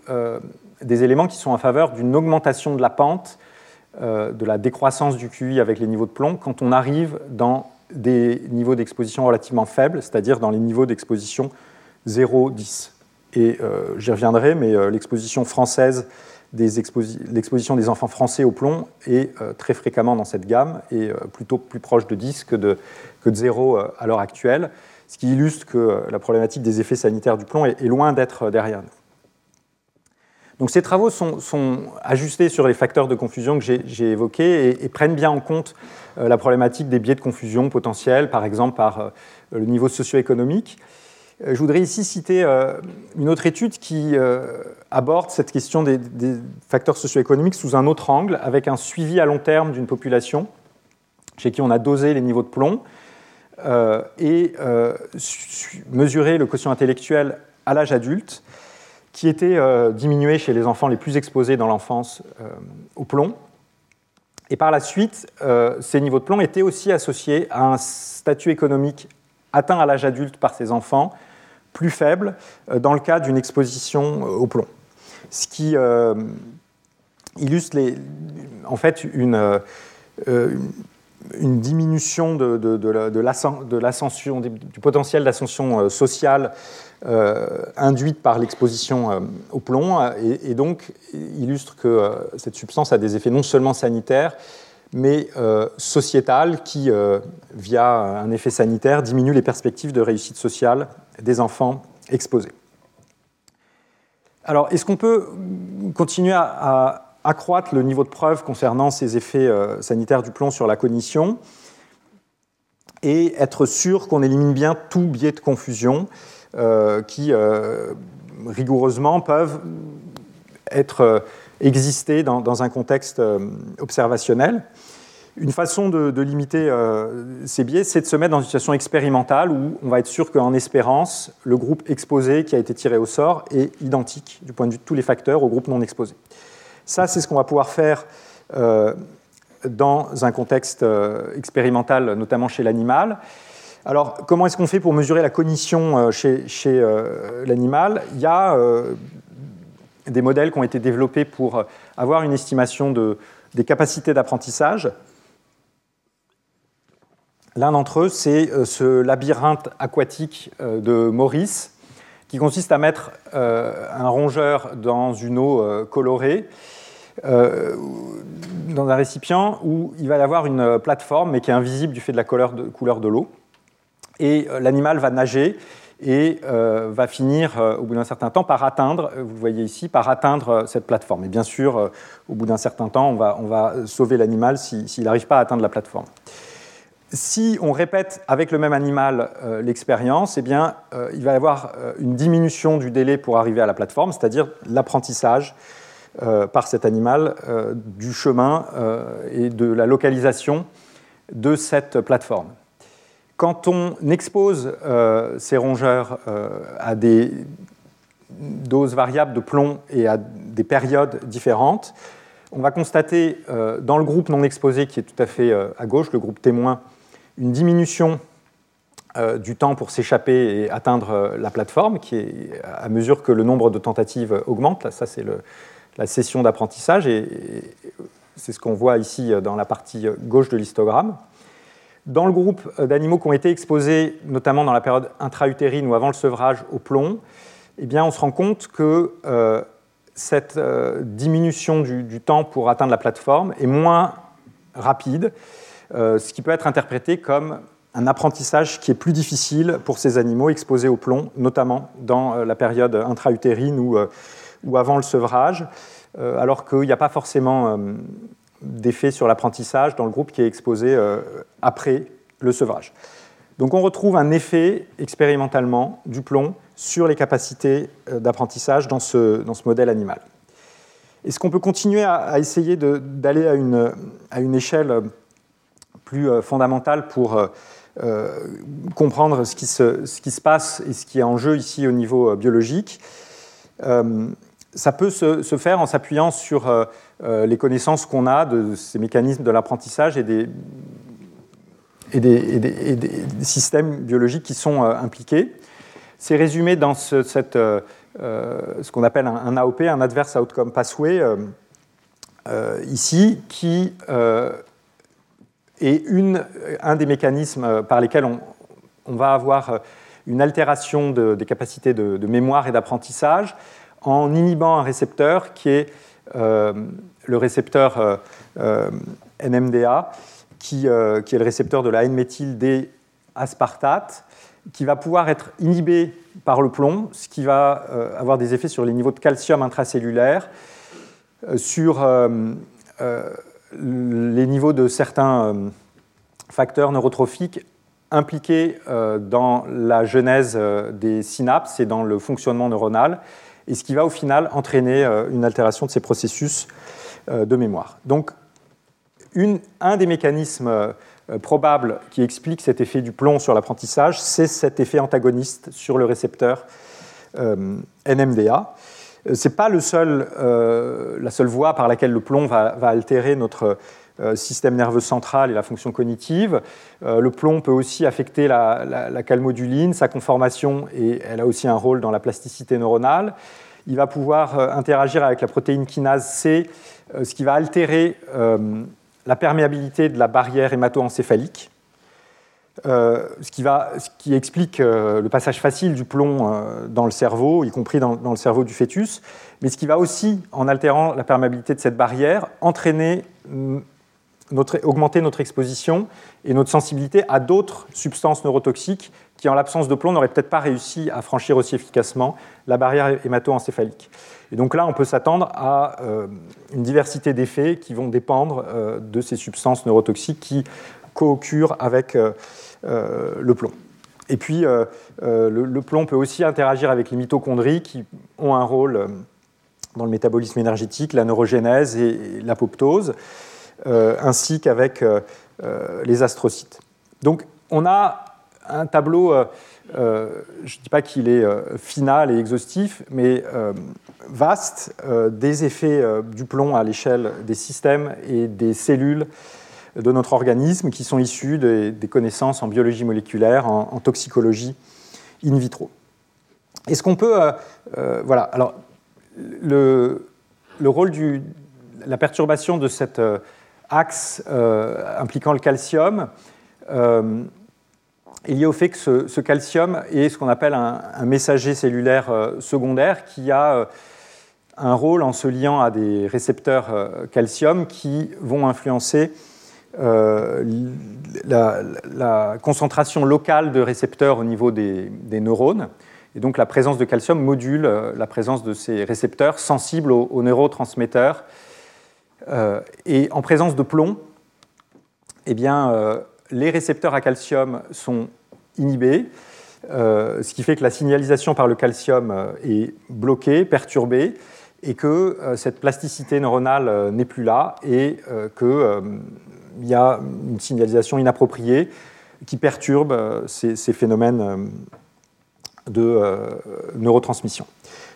des éléments qui sont en faveur d'une augmentation de la pente, de la décroissance du QI avec les niveaux de plomb, quand on arrive dans des niveaux d'exposition relativement faibles, c'est-à-dire dans les niveaux d'exposition 0-10. Et euh, j'y reviendrai, mais euh, l'exposition française, l'exposition des enfants français au plomb est euh, très fréquemment dans cette gamme et plutôt plus proche de 10 que de, que de 0 à l'heure actuelle, ce qui illustre que la problématique des effets sanitaires du plomb est, loin d'être derrière nous. Donc ces travaux sont, ajustés sur les facteurs de confusion que j'ai évoqués et, prennent bien en compte la problématique des biais de confusion potentiels, par exemple par le niveau socio-économique. Euh, je voudrais ici citer une autre étude qui aborde cette question des, facteurs socio-économiques sous un autre angle, avec un suivi à long terme d'une population chez qui on a dosé les niveaux de plomb et mesuré le quotient intellectuel à l'âge adulte qui était euh, diminué chez les enfants les plus exposés dans l'enfance euh, au plomb. Et par la suite, euh, ces niveaux de plomb étaient aussi associés à un statut économique atteint à l'âge adulte par ces enfants plus faible dans le cas d'une exposition au plomb. Ce qui illustre les, en fait une, diminution de, l'ascension, du potentiel d'ascension sociale euh, induite par l'exposition euh, au plomb et, donc illustre que euh, cette substance a des effets non seulement sanitaires, mais sociétales qui, via un effet sanitaire, diminuent les perspectives de réussite sociale des enfants exposés. Alors, est-ce qu'on peut continuer à, accroître le niveau de preuve concernant ces effets sanitaires du plomb sur la cognition et être sûr qu'on élimine bien tout biais de confusion euh, qui euh, rigoureusement peuvent être euh, exister dans, un contexte observationnel? Une façon de, limiter ces biais, c'est de se mettre dans une situation expérimentale où on va être sûr qu'en espérance, le groupe exposé qui a été tiré au sort est identique du point de vue de tous les facteurs au groupe non exposé. Ça, c'est ce qu'on va pouvoir faire dans un contexte expérimental, notamment chez l'animal. Alors, comment est-ce qu'on fait pour mesurer la cognition euh, chez, euh, l'animal? Il y a euh, des modèles qui ont été développés pour avoir une estimation des capacités d'apprentissage. L'un d'entre eux, c'est ce labyrinthe aquatique de Maurice, qui consiste à mettre un rongeur dans une eau colorée, dans un récipient où il va y avoir une plateforme, mais qui est invisible du fait de la couleur de l'eau et euh, l'animal va nager et euh, va finir, euh, au bout d'un certain temps, par atteindre, vous le voyez ici, par atteindre cette plateforme. Et bien sûr, au bout d'un certain temps, on va, on va sauver l'animal s'il n'arrive pas à atteindre la plateforme. Si on répète avec le même animal l'expérience, eh bien, il va y avoir une diminution du délai pour arriver à la plateforme, c'est-à-dire l'apprentissage par cet animal du chemin et de la localisation de cette plateforme. Quand on expose euh, ces rongeurs euh, à des doses variables de plomb et à des périodes différentes, on va constater euh, dans le groupe non exposé qui est tout à fait à gauche, le groupe témoin, une diminution du temps pour s'échapper et atteindre la plateforme, qui est à mesure que le nombre de tentatives augmente. ça, c'est la session d'apprentissage, et c'est ce qu'on voit ici dans la partie gauche de l'histogramme. Dans le groupe euh, d'animaux qui ont été exposés, notamment dans la période intra-utérine ou avant le sevrage au plomb, eh on se rend compte que euh, cette euh, diminution du, temps pour atteindre la plateforme est moins rapide, ce qui peut être interprété comme un apprentissage qui est plus difficile pour ces animaux exposés au plomb, notamment dans la période intra-utérine ou, ou, avant le sevrage, alors qu'il n'y a pas forcément d'effet sur l'apprentissage dans le groupe qui est exposé euh, après le sevrage. Donc on retrouve un effet expérimentalement du plomb sur les capacités euh, d'apprentissage dans ce, modèle animal. Est-ce qu'on peut continuer à, essayer d'aller à une échelle plus euh, fondamentale pour comprendre ce qui, se, ce qui, se, passe et ce qui est en jeu ici au niveau biologique Ça peut se, se faire en s'appuyant sur les connaissances qu'on a de ces mécanismes de l'apprentissage et des, et des, systèmes biologiques qui sont impliqués. C'est résumé dans ce, cette, ce qu'on appelle un, AOP, un Adverse Outcome Pathway, ici, qui est une, un des mécanismes par lesquels on, va avoir une altération des capacités de, mémoire et d'apprentissage en inhibant un récepteur qui est euh, le récepteur euh, euh, NMDA, qui, qui, est le récepteur de la N-méthyl D-aspartate, qui va pouvoir être inhibé par le plomb, ce qui va avoir des effets sur les niveaux de calcium intracellulaire, sur les niveaux de certains facteurs neurotrophiques impliqué euh, dans la genèse euh, des synapses et dans le fonctionnement neuronal, et ce qui va au final entraîner euh, une altération de ces processus de mémoire. Donc, un des mécanismes probables qui explique cet effet du plomb sur l'apprentissage, c'est cet effet antagoniste sur le récepteur NMDA. Ce n'est pas seul, la seule voie par laquelle le plomb va, altérer notre euh, système nerveux central et la fonction cognitive. Euh, le plomb peut aussi affecter la, calmoduline, sa conformation, et elle a aussi un rôle dans la plasticité neuronale. Il va pouvoir euh, interagir avec la protéine kinase C, ce qui va altérer la perméabilité de la barrière hémato-encéphalique. Ce, qui va, ce, qui explique le passage facile du plomb dans le cerveau, y compris dans, le cerveau du fœtus, mais ce qui va aussi, en altérant la perméabilité de cette barrière, entraîner augmenter notre exposition et notre sensibilité à d'autres substances neurotoxiques qui, en l'absence de plomb, n'auraient peut-être pas réussi à franchir aussi efficacement la barrière hémato-encéphalique. Et donc là, on peut s'attendre à euh, une diversité d'effets qui vont dépendre euh, de ces substances neurotoxiques qui co-occurrent avec euh, le plomb. Et puis, le, le, plomb peut aussi interagir avec les mitochondries qui ont un rôle dans le métabolisme énergétique, la neurogénèse et l'apoptose. Euh, ainsi qu'avec euh, euh, les astrocytes. Donc on a un tableau, je ne dis pas qu'il est final et exhaustif, mais vaste, des effets du plomb à l'échelle des systèmes et des cellules de notre organisme qui sont issus des, connaissances en biologie moléculaire, en, toxicologie in vitro. Est-ce qu'on peut. voilà, alors, le, le rôle du. La perturbation de axe euh, impliquant le calcium euh, est lié au fait que ce, calcium est ce qu'on appelle un, messager cellulaire euh, secondaire qui a un rôle en se liant à des récepteurs calcium qui vont influencer la, concentration locale de récepteurs au niveau des, neurones. Et donc la présence de calcium module la présence de ces récepteurs sensibles aux neurotransmetteurs euh, et en présence de plomb, eh bien, euh, les récepteurs à calcium sont inhibés, euh, ce qui fait que la signalisation par le calcium est bloquée, perturbée, et que cette plasticité neuronale n'est plus là, et qu'il y a une signalisation inappropriée qui perturbe ces, ces phénomènes de neurotransmission.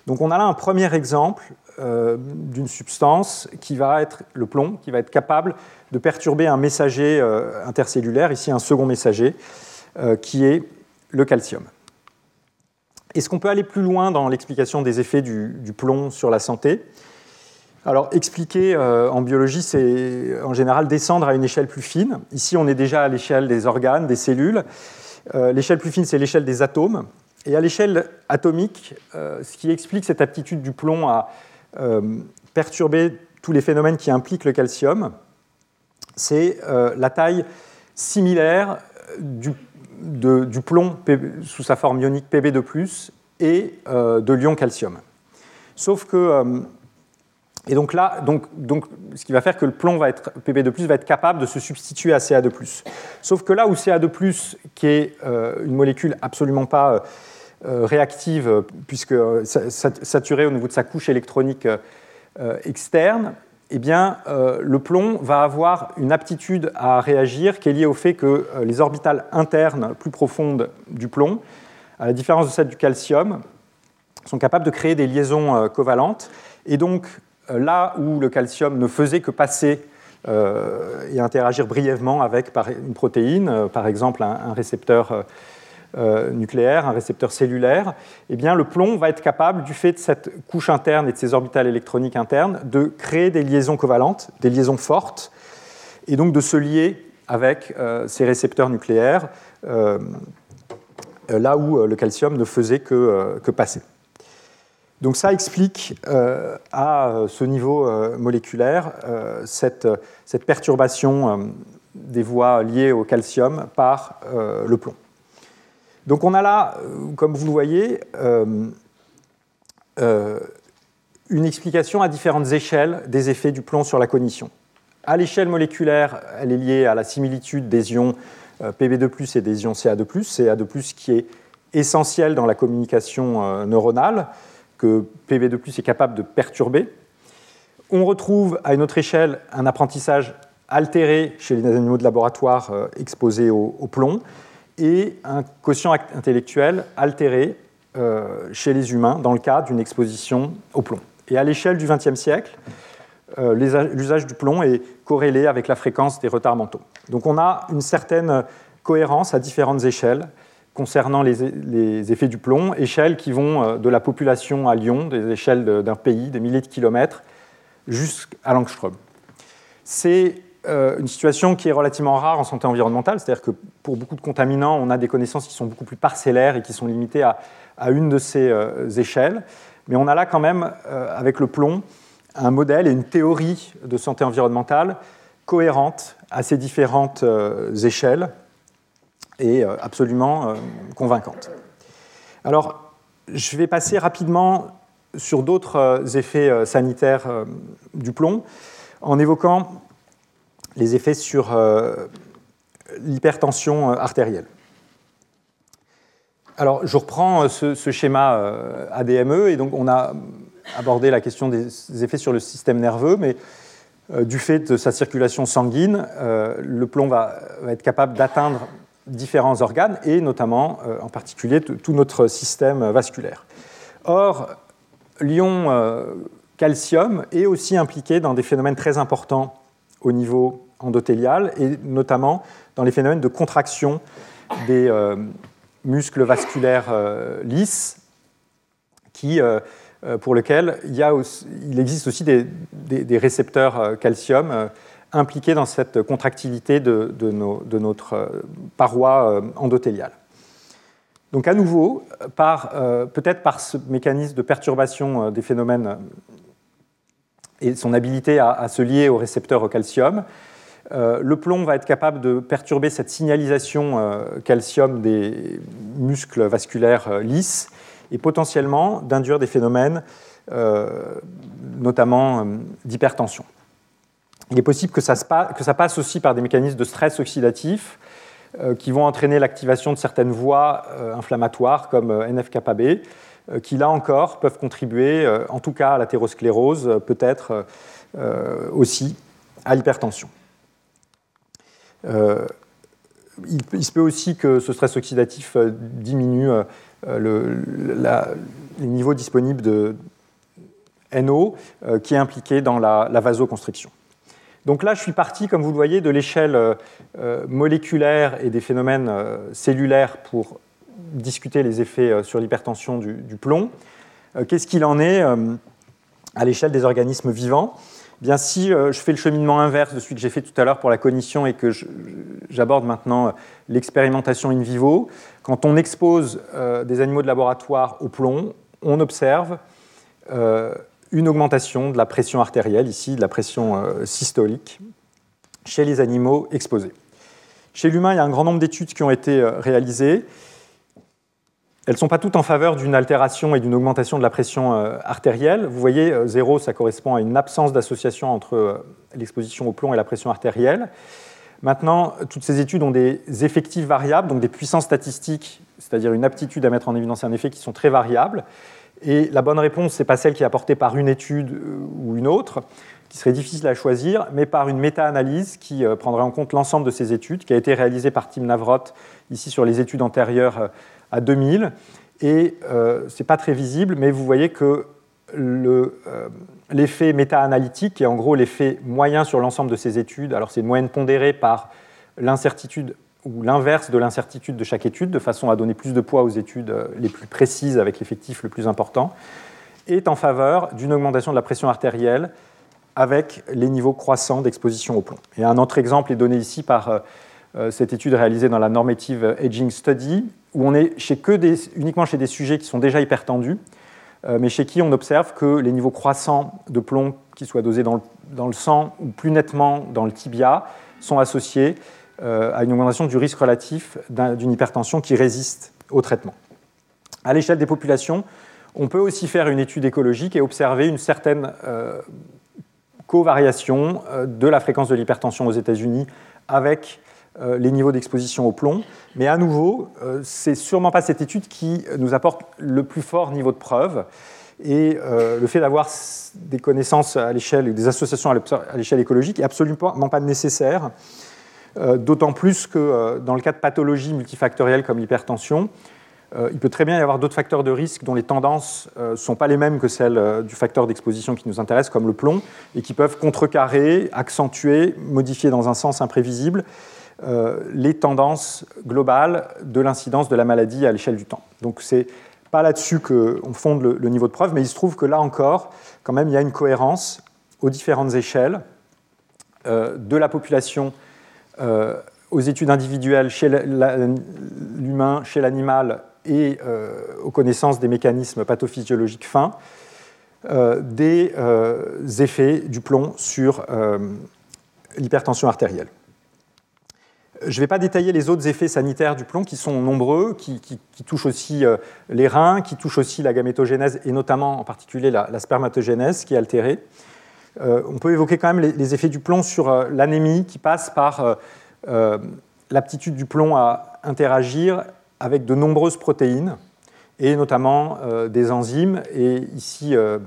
Donc on a là un premier exemple euh, d'une substance qui va être le plomb, qui va être capable de perturber un messager euh, intercellulaire, ici un second messager, euh, qui est le calcium. Est-ce qu'on peut aller plus loin dans l'explication des effets du, plomb sur la santé? Alors, expliquer en biologie, c'est en général descendre à une échelle plus fine. Ici, on est déjà à l'échelle des organes, des cellules. l'échelle plus fine, c'est l'échelle des atomes. Et à l'échelle atomique, ce qui explique cette aptitude du plomb à euh, perturber tous les phénomènes qui impliquent le calcium, c'est euh, la taille similaire du, plomb sous sa forme ionique Pb2+, et euh, de l'ion calcium. Sauf que et donc là, donc, donc, ce qui va faire que le plomb va être, Pb2+, va être capable de se substituer à Ca2+. Sauf que là où Ca2+, qui est une molécule absolument pas euh, réactive, puisque euh, saturée au niveau de sa couche électronique euh, externe, eh bien, le plomb va avoir une aptitude à réagir qui est liée au fait que les orbitales internes plus profondes du plomb, à la différence de celle du calcium, sont capables de créer des liaisons covalentes. Et donc, là où le calcium ne faisait que passer et interagir brièvement avec une protéine, par exemple un, récepteur nucléaire, un récepteur cellulaire, eh bien, le plomb va être capable, du fait de cette couche interne et de ses orbitales électroniques internes, de créer des liaisons covalentes, des liaisons fortes, et donc de se lier avec ces récepteurs nucléaires euh, là où euh, le calcium ne faisait que, euh, passer. Donc ça explique à ce niveau moléculaire cette, perturbation des voies liées au calcium par le plomb. Donc on a là, comme vous le voyez, une explication à différentes échelles des effets du plomb sur la cognition. À l'échelle moléculaire, elle est liée à la similitude des ions euh, PB2+, et des ions CA2+, CA2+, qui est essentiel dans la communication euh, neuronale, que PB2+, est capable de perturber. On retrouve à une autre échelle un apprentissage altéré chez les animaux de laboratoire euh, exposés au, plomb et un quotient intellectuel altéré chez les humains dans le cas d'une exposition au plomb. Et à l'échelle du XXe siècle, euh, l'usage du plomb est corrélé avec la fréquence des retards mentaux. Donc on a une certaine cohérence à différentes échelles concernant les, effets du plomb, échelles qui vont euh, de la population à Lyon, des échelles d'un pays, des milliers de kilomètres, jusqu'à l'angstrom. C'est euh, une situation qui est relativement rare en santé environnementale, c'est-à-dire que pour beaucoup de contaminants, on a des connaissances qui sont beaucoup plus parcellaires et qui sont limitées à, une de ces échelles. Mais on a là quand même, avec le plomb, un modèle et une théorie de santé environnementale cohérente à ces différentes euh, échelles et euh, absolument euh, convaincante. Alors, je vais passer rapidement sur d'autres effets sanitaires du plomb en évoquant les effets sur l'hypertension artérielle. Alors, je reprends ce, schéma ADME, et donc on a aborder la question des effets sur le système nerveux, mais euh, du fait de sa circulation sanguine, euh, le plomb va, être capable d'atteindre différents organes et notamment euh, en particulier tout notre système vasculaire. Or, l'ion calcium est aussi impliqué dans des phénomènes très importants au niveau endothélial et notamment dans les phénomènes de contraction des muscles vasculaires lisses qui euh, pour lequel il, existe aussi des, récepteurs euh, calcium euh, impliqués dans cette contractilité de, notre paroi endothéliale. Donc à nouveau, peut-être par ce mécanisme de perturbation des phénomènes et son habilité à, se lier aux récepteurs au calcium, le plomb va être capable de perturber cette signalisation calcium des muscles vasculaires lisses et potentiellement d'induire des phénomènes, euh, notamment euh, d'hypertension. Il est possible que ça, passe aussi par des mécanismes de stress oxydatif euh, qui vont entraîner l'activation de certaines voies inflammatoires comme NF-κB, qui là encore peuvent contribuer, en tout cas à l'athérosclérose, peut-être aussi à l'hypertension. il, se peut aussi que ce stress oxydatif diminue euh, le, les niveaux disponibles de NO euh, qui est impliqué dans la, vasoconstriction. Donc là, je suis parti, comme vous le voyez, de l'échelle euh, moléculaire et des phénomènes cellulaires pour discuter les effets sur l'hypertension du, plomb. Qu'est-ce qu'il en est à l'échelle des organismes vivants? Bien, si je fais le cheminement inverse de celui que j'ai fait tout à l'heure pour la cognition et que j'aborde maintenant l'expérimentation in vivo, quand on expose euh, des animaux de laboratoire au plomb, on observe euh, une augmentation de la pression artérielle, ici de la pression euh, systolique, chez les animaux exposés. Chez l'humain, il y a un grand nombre d'études qui ont été réalisées. Elles ne sont pas toutes en faveur d'une altération et d'une augmentation de la pression artérielle. Vous voyez, zéro, ça correspond à une absence d'association entre l'exposition au plomb et la pression artérielle. Maintenant, toutes ces études ont des effectifs variables, donc des puissances statistiques, c'est-à-dire une aptitude à mettre en évidence un effet qui sont très variables. Et la bonne réponse, ce n'est pas celle qui est apportée par une étude euh, ou une autre, qui serait difficile à choisir, mais par une méta-analyse qui euh, prendrait en compte l'ensemble de ces études, qui a été réalisée par Tim Navrot ici sur les études antérieures euh, à 2000. Et ce n'est pas très visible, mais vous voyez que l'effet méta-analytique, qui est en gros l'effet moyen sur l'ensemble de ces études. Alors c'est une moyenne pondérée par l'incertitude ou l'inverse de l'incertitude de chaque étude, de façon à donner plus de poids aux études les plus précises avec l'effectif le plus important, est en faveur d'une augmentation de la pression artérielle avec les niveaux croissants d'exposition au plomb. Et un autre exemple est donné ici par euh, euh, cette étude réalisée dans la Normative Aging Study, où on est uniquement chez des sujets qui sont déjà hypertendus, euh, mais chez qui on observe que les niveaux croissants de plomb, qui soient dosés dans le, sang ou plus nettement dans le tibia, sont associés à une augmentation du risque relatif d'une hypertension qui résiste au traitement. À l'échelle des populations, on peut aussi faire une étude écologique et observer une certaine covariation euh, de la fréquence de l'hypertension aux États-Unis avec euh, les niveaux d'exposition au plomb. Mais à nouveau, euh, c'est sûrement pas cette étude qui nous apporte le plus fort niveau de preuve. Et le fait d'avoir des connaissances à l'échelle, des associations à l'échelle écologique est absolument pas nécessaire. D'autant plus que dans le cas de pathologies multifactorielles comme l'hypertension, euh, il peut très bien y avoir d'autres facteurs de risque dont les tendances ne euh, sont pas les mêmes que celles euh, du facteur d'exposition qui nous intéresse, comme le plomb, et qui peuvent contrecarrer, accentuer, modifier dans un sens imprévisible les tendances globales de l'incidence de la maladie à l'échelle du temps. Donc c'est pas là-dessus qu'on fonde le, niveau de preuve, mais il se trouve que là encore, quand même, il y a une cohérence aux différentes échelles de la population aux études individuelles chez l'humain, chez l'animal et euh, aux connaissances des mécanismes pathophysiologiques fins, euh, des euh, effets du plomb sur l'hypertension artérielle. Je ne vais pas détailler les autres effets sanitaires du plomb qui sont nombreux, qui, touchent aussi les reins, qui touchent aussi la gamétogénèse et notamment en particulier la, spermatogénèse qui est altérée. On peut évoquer quand même les, effets du plomb sur l'anémie qui passe par l'aptitude du plomb à interagir avec de nombreuses protéines, et notamment euh, des enzymes, et ici euh,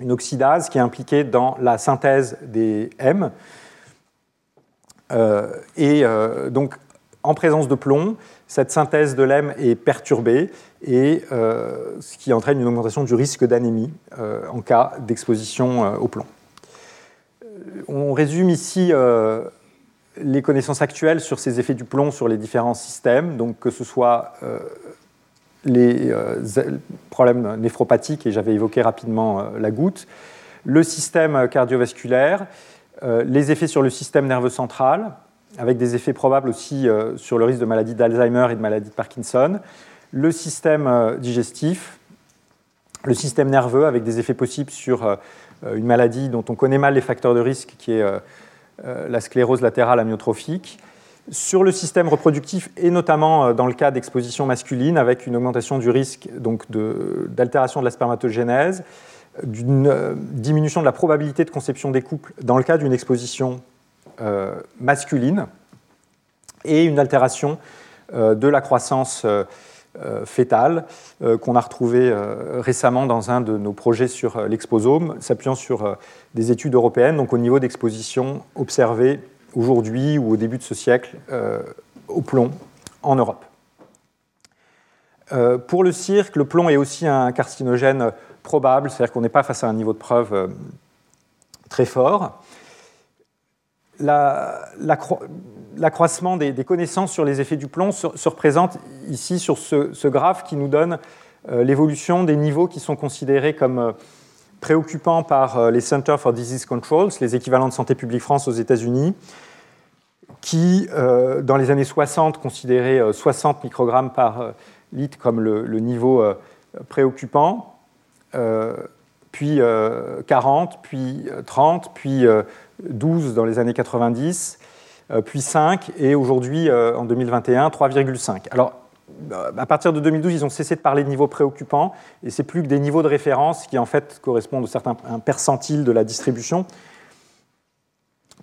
une oxydase qui est impliquée dans la synthèse des M. Euh, et donc, en présence de plomb, cette synthèse de l'M est perturbée, et ce qui entraîne une augmentation du risque d'anémie en cas d'exposition au plomb. On résume ici les connaissances actuelles sur ces effets du plomb sur les différents systèmes, donc que ce soit euh, les euh, problèmes néphropathiques, et j'avais évoqué rapidement euh, la goutte, le système cardiovasculaire, les effets sur le système nerveux central, avec des effets probables aussi sur le risque de maladie d'Alzheimer et de maladie de Parkinson, le système digestif, le système nerveux, avec des effets possibles sur une maladie dont on connaît mal les facteurs de risque, qui est euh, la sclérose latérale amyotrophique, sur le système reproductif et notamment euh, dans le cas d'exposition masculine avec une augmentation du risque d'altération de, la spermatogénèse, d'une euh, diminution de la probabilité de conception des couples dans le cas d'une exposition masculine et une altération de la croissance euh, fétale euh, qu'on a retrouvé euh, récemment dans un de nos projets sur l'exposome, s'appuyant sur des études européennes, donc au niveau d'exposition observée aujourd'hui ou au début de ce siècle au plomb en Europe. pour le cirque, le plomb est aussi un carcinogène probable, c'est-à-dire qu'on n'est pas face à un niveau de preuve très fort. La, la, l'accroissement des, connaissances sur les effets du plomb se, représente ici sur ce, graphe qui nous donne euh, l'évolution des niveaux qui sont considérés comme euh, préoccupants par euh, les Center for Disease Control, les équivalents de Santé publique France aux États-Unis, qui, dans les années 60, considéraient 60 microgrammes par litre comme le niveau préoccupant, puis 40, puis 30, puis 12 dans les années 90 euh, puis 5, et aujourd'hui, euh, en 2021, 3,5. Alors, euh, à partir de 2012, ils ont cessé de parler de niveaux préoccupants, et c'est plus que des niveaux de référence qui, en fait, correspondent à certains un percentile de la distribution.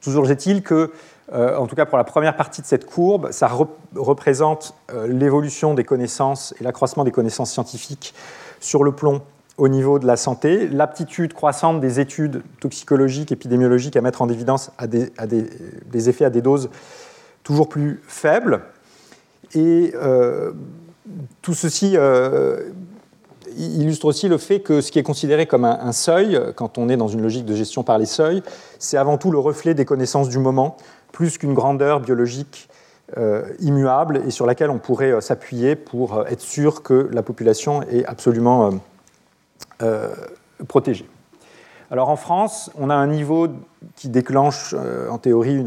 Toujours est-il que, en tout cas pour la première partie de cette courbe, ça représente l'évolution des connaissances et l'accroissement des connaissances scientifiques sur le plomb au niveau de la santé, l'aptitude croissante des études toxicologiques, épidémiologiques à mettre en évidence des, effets à des doses toujours plus faibles. Et euh, tout ceci euh, illustre aussi le fait que ce qui est considéré comme un, seuil, quand on est dans une logique de gestion par les seuils, c'est avant tout le reflet des connaissances du moment, plus qu'une grandeur biologique euh, immuable et sur laquelle on pourrait s'appuyer pour être sûr que la population est absolument protégée. Alors en France, on a un niveau qui déclenche en théorie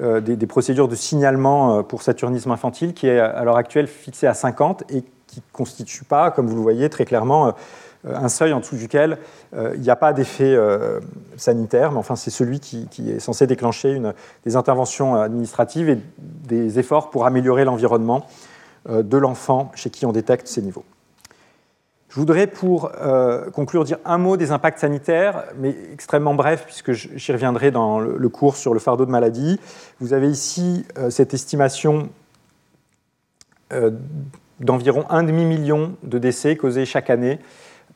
des, procédures de signalement pour saturnisme infantile qui est à l'heure actuelle fixé à 50 et qui ne constitue pas, comme vous le voyez très clairement, euh, un seuil en dessous duquel euh, il n'y a pas d'effet euh, sanitaire, mais enfin c'est celui qui, est censé déclencher des interventions administratives et des efforts pour améliorer l'environnement de l'enfant chez qui on détecte ces niveaux. Je voudrais pour conclure dire un mot des impacts sanitaires, mais extrêmement bref, puisque j'y reviendrai dans le, cours sur le fardeau de maladie. Vous avez ici cette estimation d'environ un demi-million de décès causés chaque année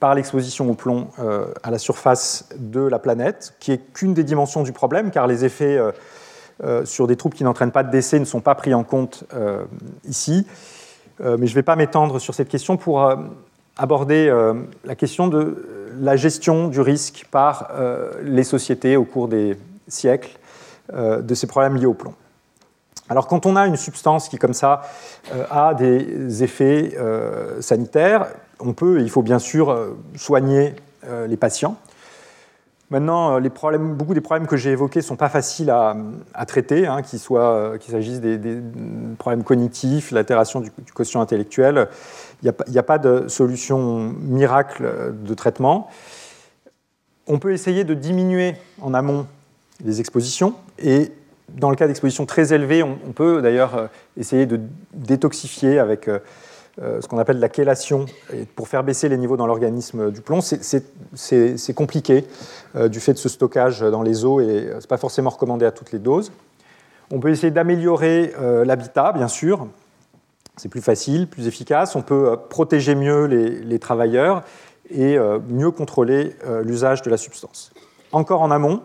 par l'exposition au plomb euh, à la surface de la planète, qui est qu'une des dimensions du problème, car les effets euh, euh, sur des troubles qui n'entraînent pas de décès ne sont pas pris en compte ici. mais je ne vais pas m'étendre sur cette question pour aborder la question de la gestion du risque par les sociétés au cours des siècles de ces problèmes liés au plomb. Alors quand on a une substance qui, comme ça, a des effets sanitaires, on peut, il faut bien sûr euh, soigner euh, les patients. Maintenant, euh, beaucoup des problèmes que j'ai évoqués ne sont pas faciles à, traiter, hein, qu'il s'agisse des, problèmes cognitifs, l'altération du, quotient intellectuel. Il n'y a, pas de solution miracle de traitement. On peut essayer de diminuer en amont les expositions et dans le cas d'expositions très élevées, on, peut d'ailleurs essayer de détoxifier avec euh, ce qu'on appelle la chélation, pour faire baisser les niveaux dans l'organisme du plomb. C'est compliqué euh, du fait de ce stockage dans les eaux et ce n'est pas forcément recommandé à toutes les doses. On peut essayer d'améliorer euh, l'habitat, bien sûr. C'est plus facile, plus efficace. On peut protéger mieux les, travailleurs et mieux contrôler l'usage de la substance. Encore en amont,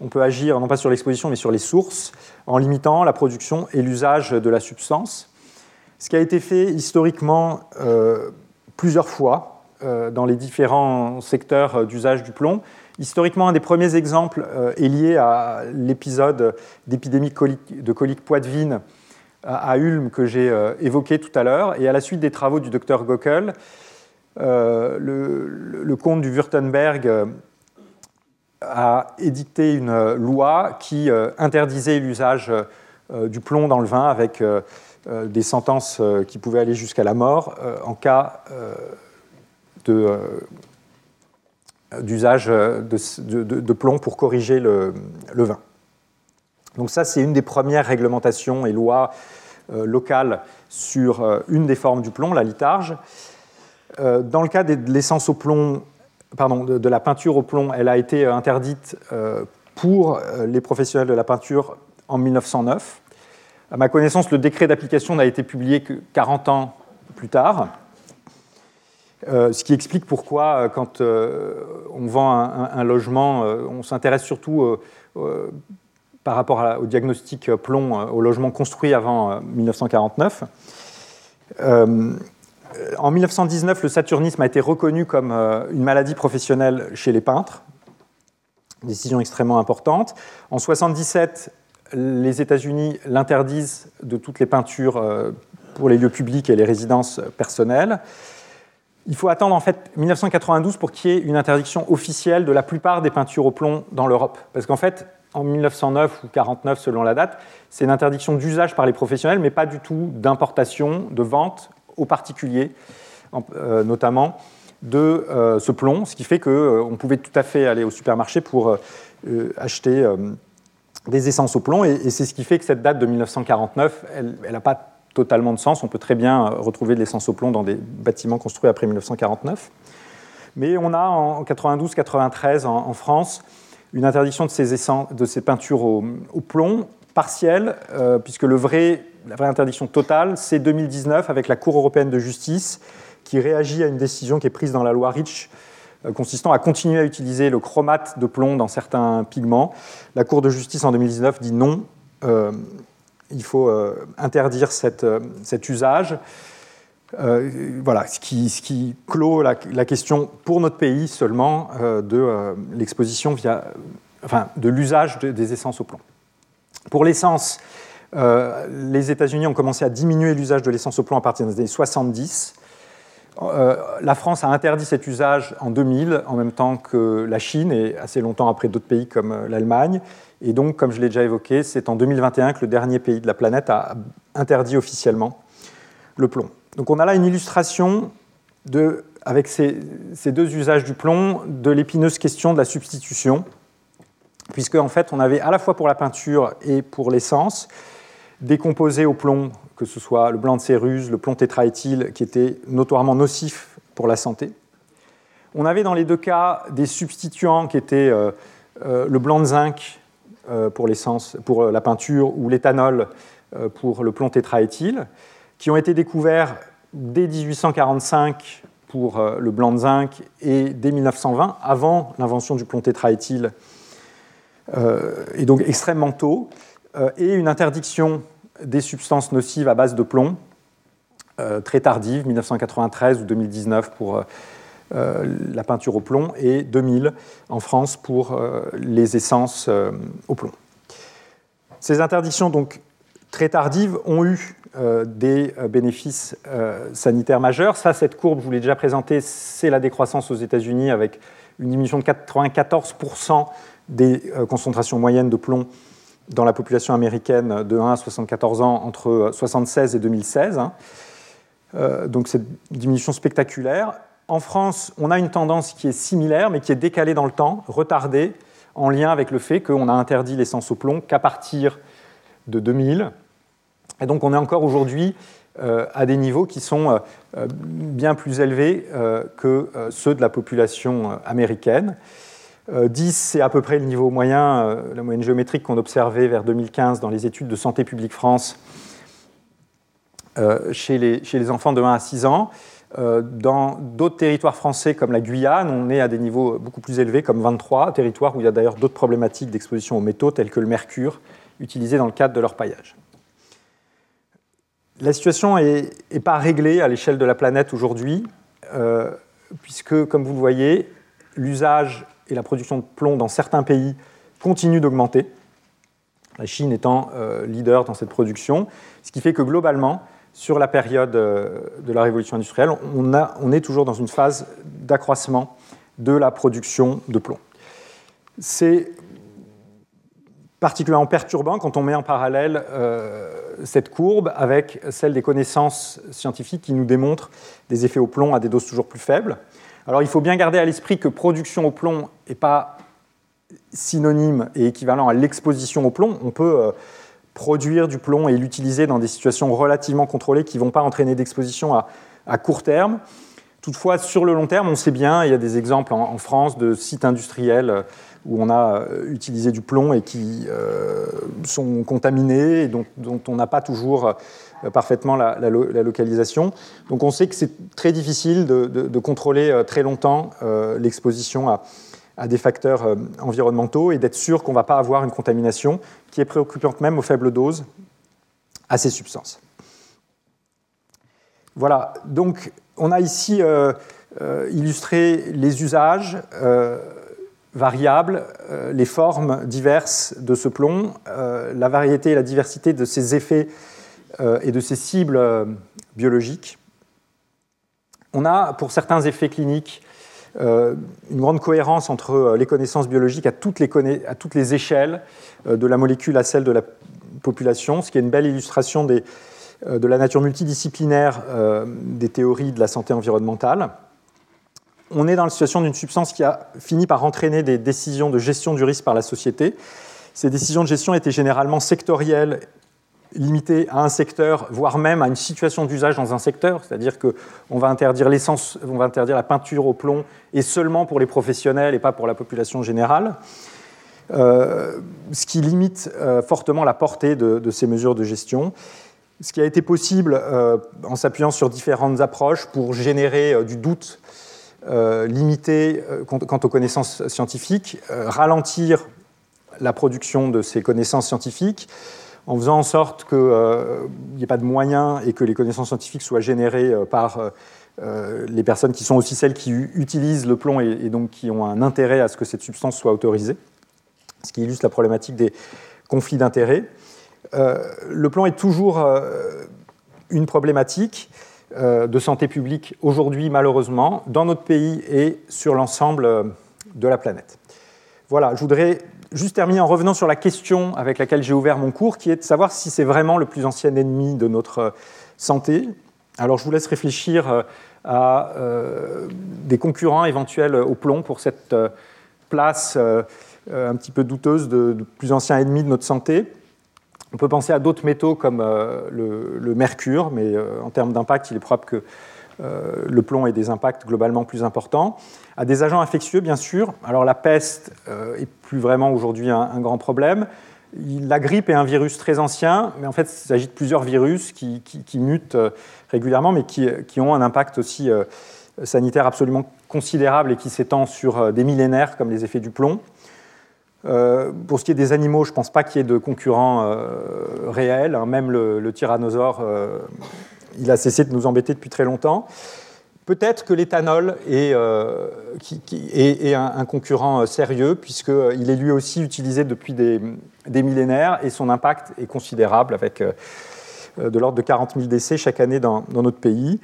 on peut agir non pas sur l'exposition mais sur les sources en limitant la production et l'usage de la substance ce qui a été fait historiquement euh, plusieurs fois euh, dans les différents secteurs euh, d'usage du plomb. Historiquement, un des premiers exemples est lié à l'épisode d'épidémie de colique poitevine à Ulm que j'ai évoqué tout à l'heure, et à la suite des travaux du docteur Gockel, le, comte du Württemberg a édicté une loi qui interdisait l'usage du plomb dans le vin avec euh, des sentences euh, qui pouvaient aller jusqu'à la mort euh, en cas d'usage de, plomb pour corriger le, vin. Donc ça, c'est une des premières réglementations et lois locales sur une des formes du plomb, la litharge. dans le cas de l'essence au plomb, pardon, de, la peinture au plomb, elle a été interdite pour les professionnels de la peinture en 1909. À ma connaissance, le décret d'application n'a été publié que 40 ans plus tard, euh, ce qui explique pourquoi, euh, quand euh, on vend un, logement, on s'intéresse surtout par rapport au diagnostic plomb au logement construit avant 1949. en 1919, le saturnisme a été reconnu comme une maladie professionnelle chez les peintres, décision extrêmement importante. En 1977, les États-Unis l'interdisent de toutes les peintures euh, pour les lieux publics et les résidences personnelles. Il faut attendre en fait 1992 pour qu'il y ait une interdiction officielle de la plupart des peintures au plomb dans l'Europe. Parce qu'en fait, en 1909 ou 49 selon la date, c'est une interdiction d'usage par les professionnels, mais pas du tout d'importation, de vente aux particuliers, euh, notamment de euh, ce plomb, ce qui fait qu'on pouvait tout à fait aller au supermarché pour acheter des essences au plomb, et, c'est ce qui fait que cette date de 1949, elle n'a pas totalement de sens. On peut très bien euh, retrouver de l'essence au plomb dans des bâtiments construits après 1949. Mais on a en 92-93 en, France une interdiction de ces, peintures au, plomb partielle, euh, puisque la vraie interdiction totale, c'est 2019 avec la Cour européenne de justice qui réagit à une décision qui est prise dans la loi Rich euh, consistant à continuer à utiliser le chromate de plomb dans certains pigments. La Cour de justice en 2019 dit non, euh, il faut interdire cet usage. Voilà, ce qui, clôt la, question pour notre pays seulement de l'exposition via, enfin, de l'usage des essences au plomb. Pour l'essence, les États-Unis ont commencé à diminuer l'usage de l'essence au plomb à partir des années 70. Euh, la France a interdit cet usage en 2000, en même temps que la Chine et assez longtemps après d'autres pays comme euh, l'Allemagne. Et donc, comme je l'ai déjà évoqué, c'est en 2021 que le dernier pays de la planète a interdit officiellement le plomb. Donc on a là une illustration avec ces, deux usages du plomb de l'épineuse question de la substitution, puisque en fait on avait à la fois pour la peinture et pour l'essence des composés au plomb que ce soit le blanc de céruse, le plomb tétraéthyle, qui était notoirement nocif pour la santé. On avait dans les deux cas des substituants qui étaient euh, euh, le blanc de zinc euh, pour l'essence, pour la peinture, ou l'éthanol pour le plomb tétraéthyle, qui ont été découverts dès 1845 pour le blanc de zinc et dès 1920, avant l'invention du plomb tétraéthyle, et donc extrêmement tôt, et une interdiction des substances nocives à base de plomb, euh, très tardives, 1993 ou 2019 pour euh, euh, la peinture au plomb, et 2000 en France pour les essences au plomb. Ces interdictions, donc très tardives, ont eu des bénéfices sanitaires majeurs. Ça, cette courbe, je vous l'ai déjà présentée, c'est la décroissance aux États-Unis avec une diminution de 94% des concentrations moyennes de plomb dans la population américaine de 1 à 74 ans entre 1976 et 2016. Hein. Euh, donc c'est une diminution spectaculaire. En France, on a une tendance qui est similaire, mais qui est décalée dans le temps, retardée, en lien avec le fait qu'on a interdit l'essence au plomb qu'à partir de 2000. Et donc on est encore aujourd'hui euh, à des niveaux qui sont euh, bien plus élevés que ceux de la population américaine. 10, euh, c'est à peu près le niveau moyen, euh, la moyenne géométrique qu'on observait vers 2015 dans les études de Santé publique France euh, chez, les, chez, les, enfants de 1 à 6 ans. dans d'autres territoires français comme la Guyane, on est à des niveaux beaucoup plus élevés, comme 23, territoires où il y a d'ailleurs d'autres problématiques d'exposition aux métaux tels que le mercure, utilisé dans le cadre de leur paillage. La situation n'est pas réglée à l'échelle de la planète aujourd'hui, puisque, comme vous le voyez, l'usage et la production de plomb dans certains pays continue d'augmenter, la Chine étant euh, leader dans cette production, ce qui fait que globalement, sur la période euh, de la révolution industrielle, on, on, est toujours dans une phase d'accroissement de la production de plomb. C'est particulièrement perturbant quand on met en parallèle euh, cette courbe avec celle des connaissances scientifiques qui nous démontrent des effets au plomb à des doses toujours plus faibles. Alors il faut bien garder à l'esprit que production au plomb n'est pas synonyme et équivalent à l'exposition au plomb. On peut euh, produire du plomb et l'utiliser dans des situations relativement contrôlées qui ne vont pas entraîner d'exposition à, court terme. Toutefois, sur le long terme, on sait bien, il y a des exemples en, France de sites industriels euh, où on a euh, utilisé du plomb et qui sont contaminés et dont on n'a pas toujours euh, parfaitement la, localisation. Donc on sait que c'est très difficile de, contrôler euh, très longtemps euh, l'exposition à, des facteurs environnementaux et d'être sûr qu'on ne va pas avoir une contamination qui est préoccupante même aux faibles doses à ces substances. Voilà, donc on a ici illustré les usages variables, les formes diverses de ce plomb, la variété et la diversité de ses effets euh, et de ces cibles euh, biologiques. On a, pour certains effets cliniques, euh, une grande cohérence entre les connaissances biologiques à toutes les, échelles, de la molécule à celle de la population, ce qui est une belle illustration de la nature multidisciplinaire des théories de la santé environnementale. On est dans la situation d'une substance qui a fini par entraîner des décisions de gestion du risque par la société. Ces décisions de gestion étaient généralement sectorielles limité à un secteur, voire même à une situation d'usage dans un secteur, c'est-à-dire qu'on va interdire l'essence, on va interdire la peinture au plomb et seulement pour les professionnels et pas pour la population générale, euh, ce qui limite euh, fortement la portée de, ces mesures de gestion. Ce qui a été possible euh, en s'appuyant sur différentes approches pour générer du doute limité quant aux connaissances scientifiques, ralentir la production de ces connaissances scientifiques, en faisant en sorte qu'il n'y ait pas de moyens et que les connaissances scientifiques soient générées par les personnes qui sont aussi celles qui utilisent le plomb et, donc qui ont un intérêt à ce que cette substance soit autorisée, ce qui illustre la problématique des conflits d'intérêts. le plomb est toujours une problématique de santé publique aujourd'hui, malheureusement, dans notre pays et sur l'ensemble de la planète. Voilà, je voudrais juste terminer en revenant sur la question avec laquelle j'ai ouvert mon cours, qui est de savoir si c'est vraiment le plus ancien ennemi de notre euh, santé. Alors je vous laisse réfléchir euh, à euh, des concurrents éventuels au plomb pour cette place un petit peu douteuse de, plus ancien ennemi de notre santé. On peut penser à d'autres métaux comme le, le, mercure, mais en termes d'impact, il est probable que le plomb ait des impacts globalement plus importants à des agents infectieux, bien sûr. Alors la peste euh, est plus vraiment aujourd'hui un, grand problème. La grippe est un virus très ancien, mais en fait, il s'agit de plusieurs virus qui, mutent euh, régulièrement, mais qui, ont un impact aussi euh, sanitaire absolument considérable et qui s'étend sur des millénaires, comme les effets du plomb. Pour ce qui est des animaux, je ne pense pas qu'il y ait de concurrents réels. Hein. Même le, le tyrannosaure, il a cessé de nous embêter depuis très longtemps. Peut-être que l'éthanol est, euh, un, concurrent euh, sérieux, puisqu'il euh, est lui aussi utilisé depuis des, millénaires et son impact est considérable, avec de l'ordre de 40 000 décès chaque année dans, notre pays.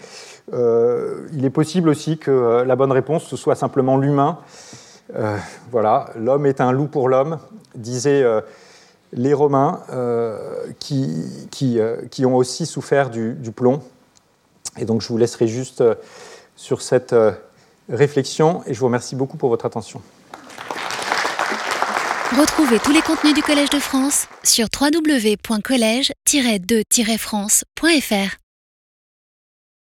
il est possible aussi que la bonne réponse ce soit simplement l'humain. Voilà, l'homme est un loup pour l'homme, disaient les Romains, qui, qui, ont aussi souffert du, du, plomb. Et donc je vous laisserai juste sur cette euh, réflexion et je vous remercie beaucoup pour votre attention. Retrouvez tous les contenus du Collège de France sur www.colège-2-france.fr.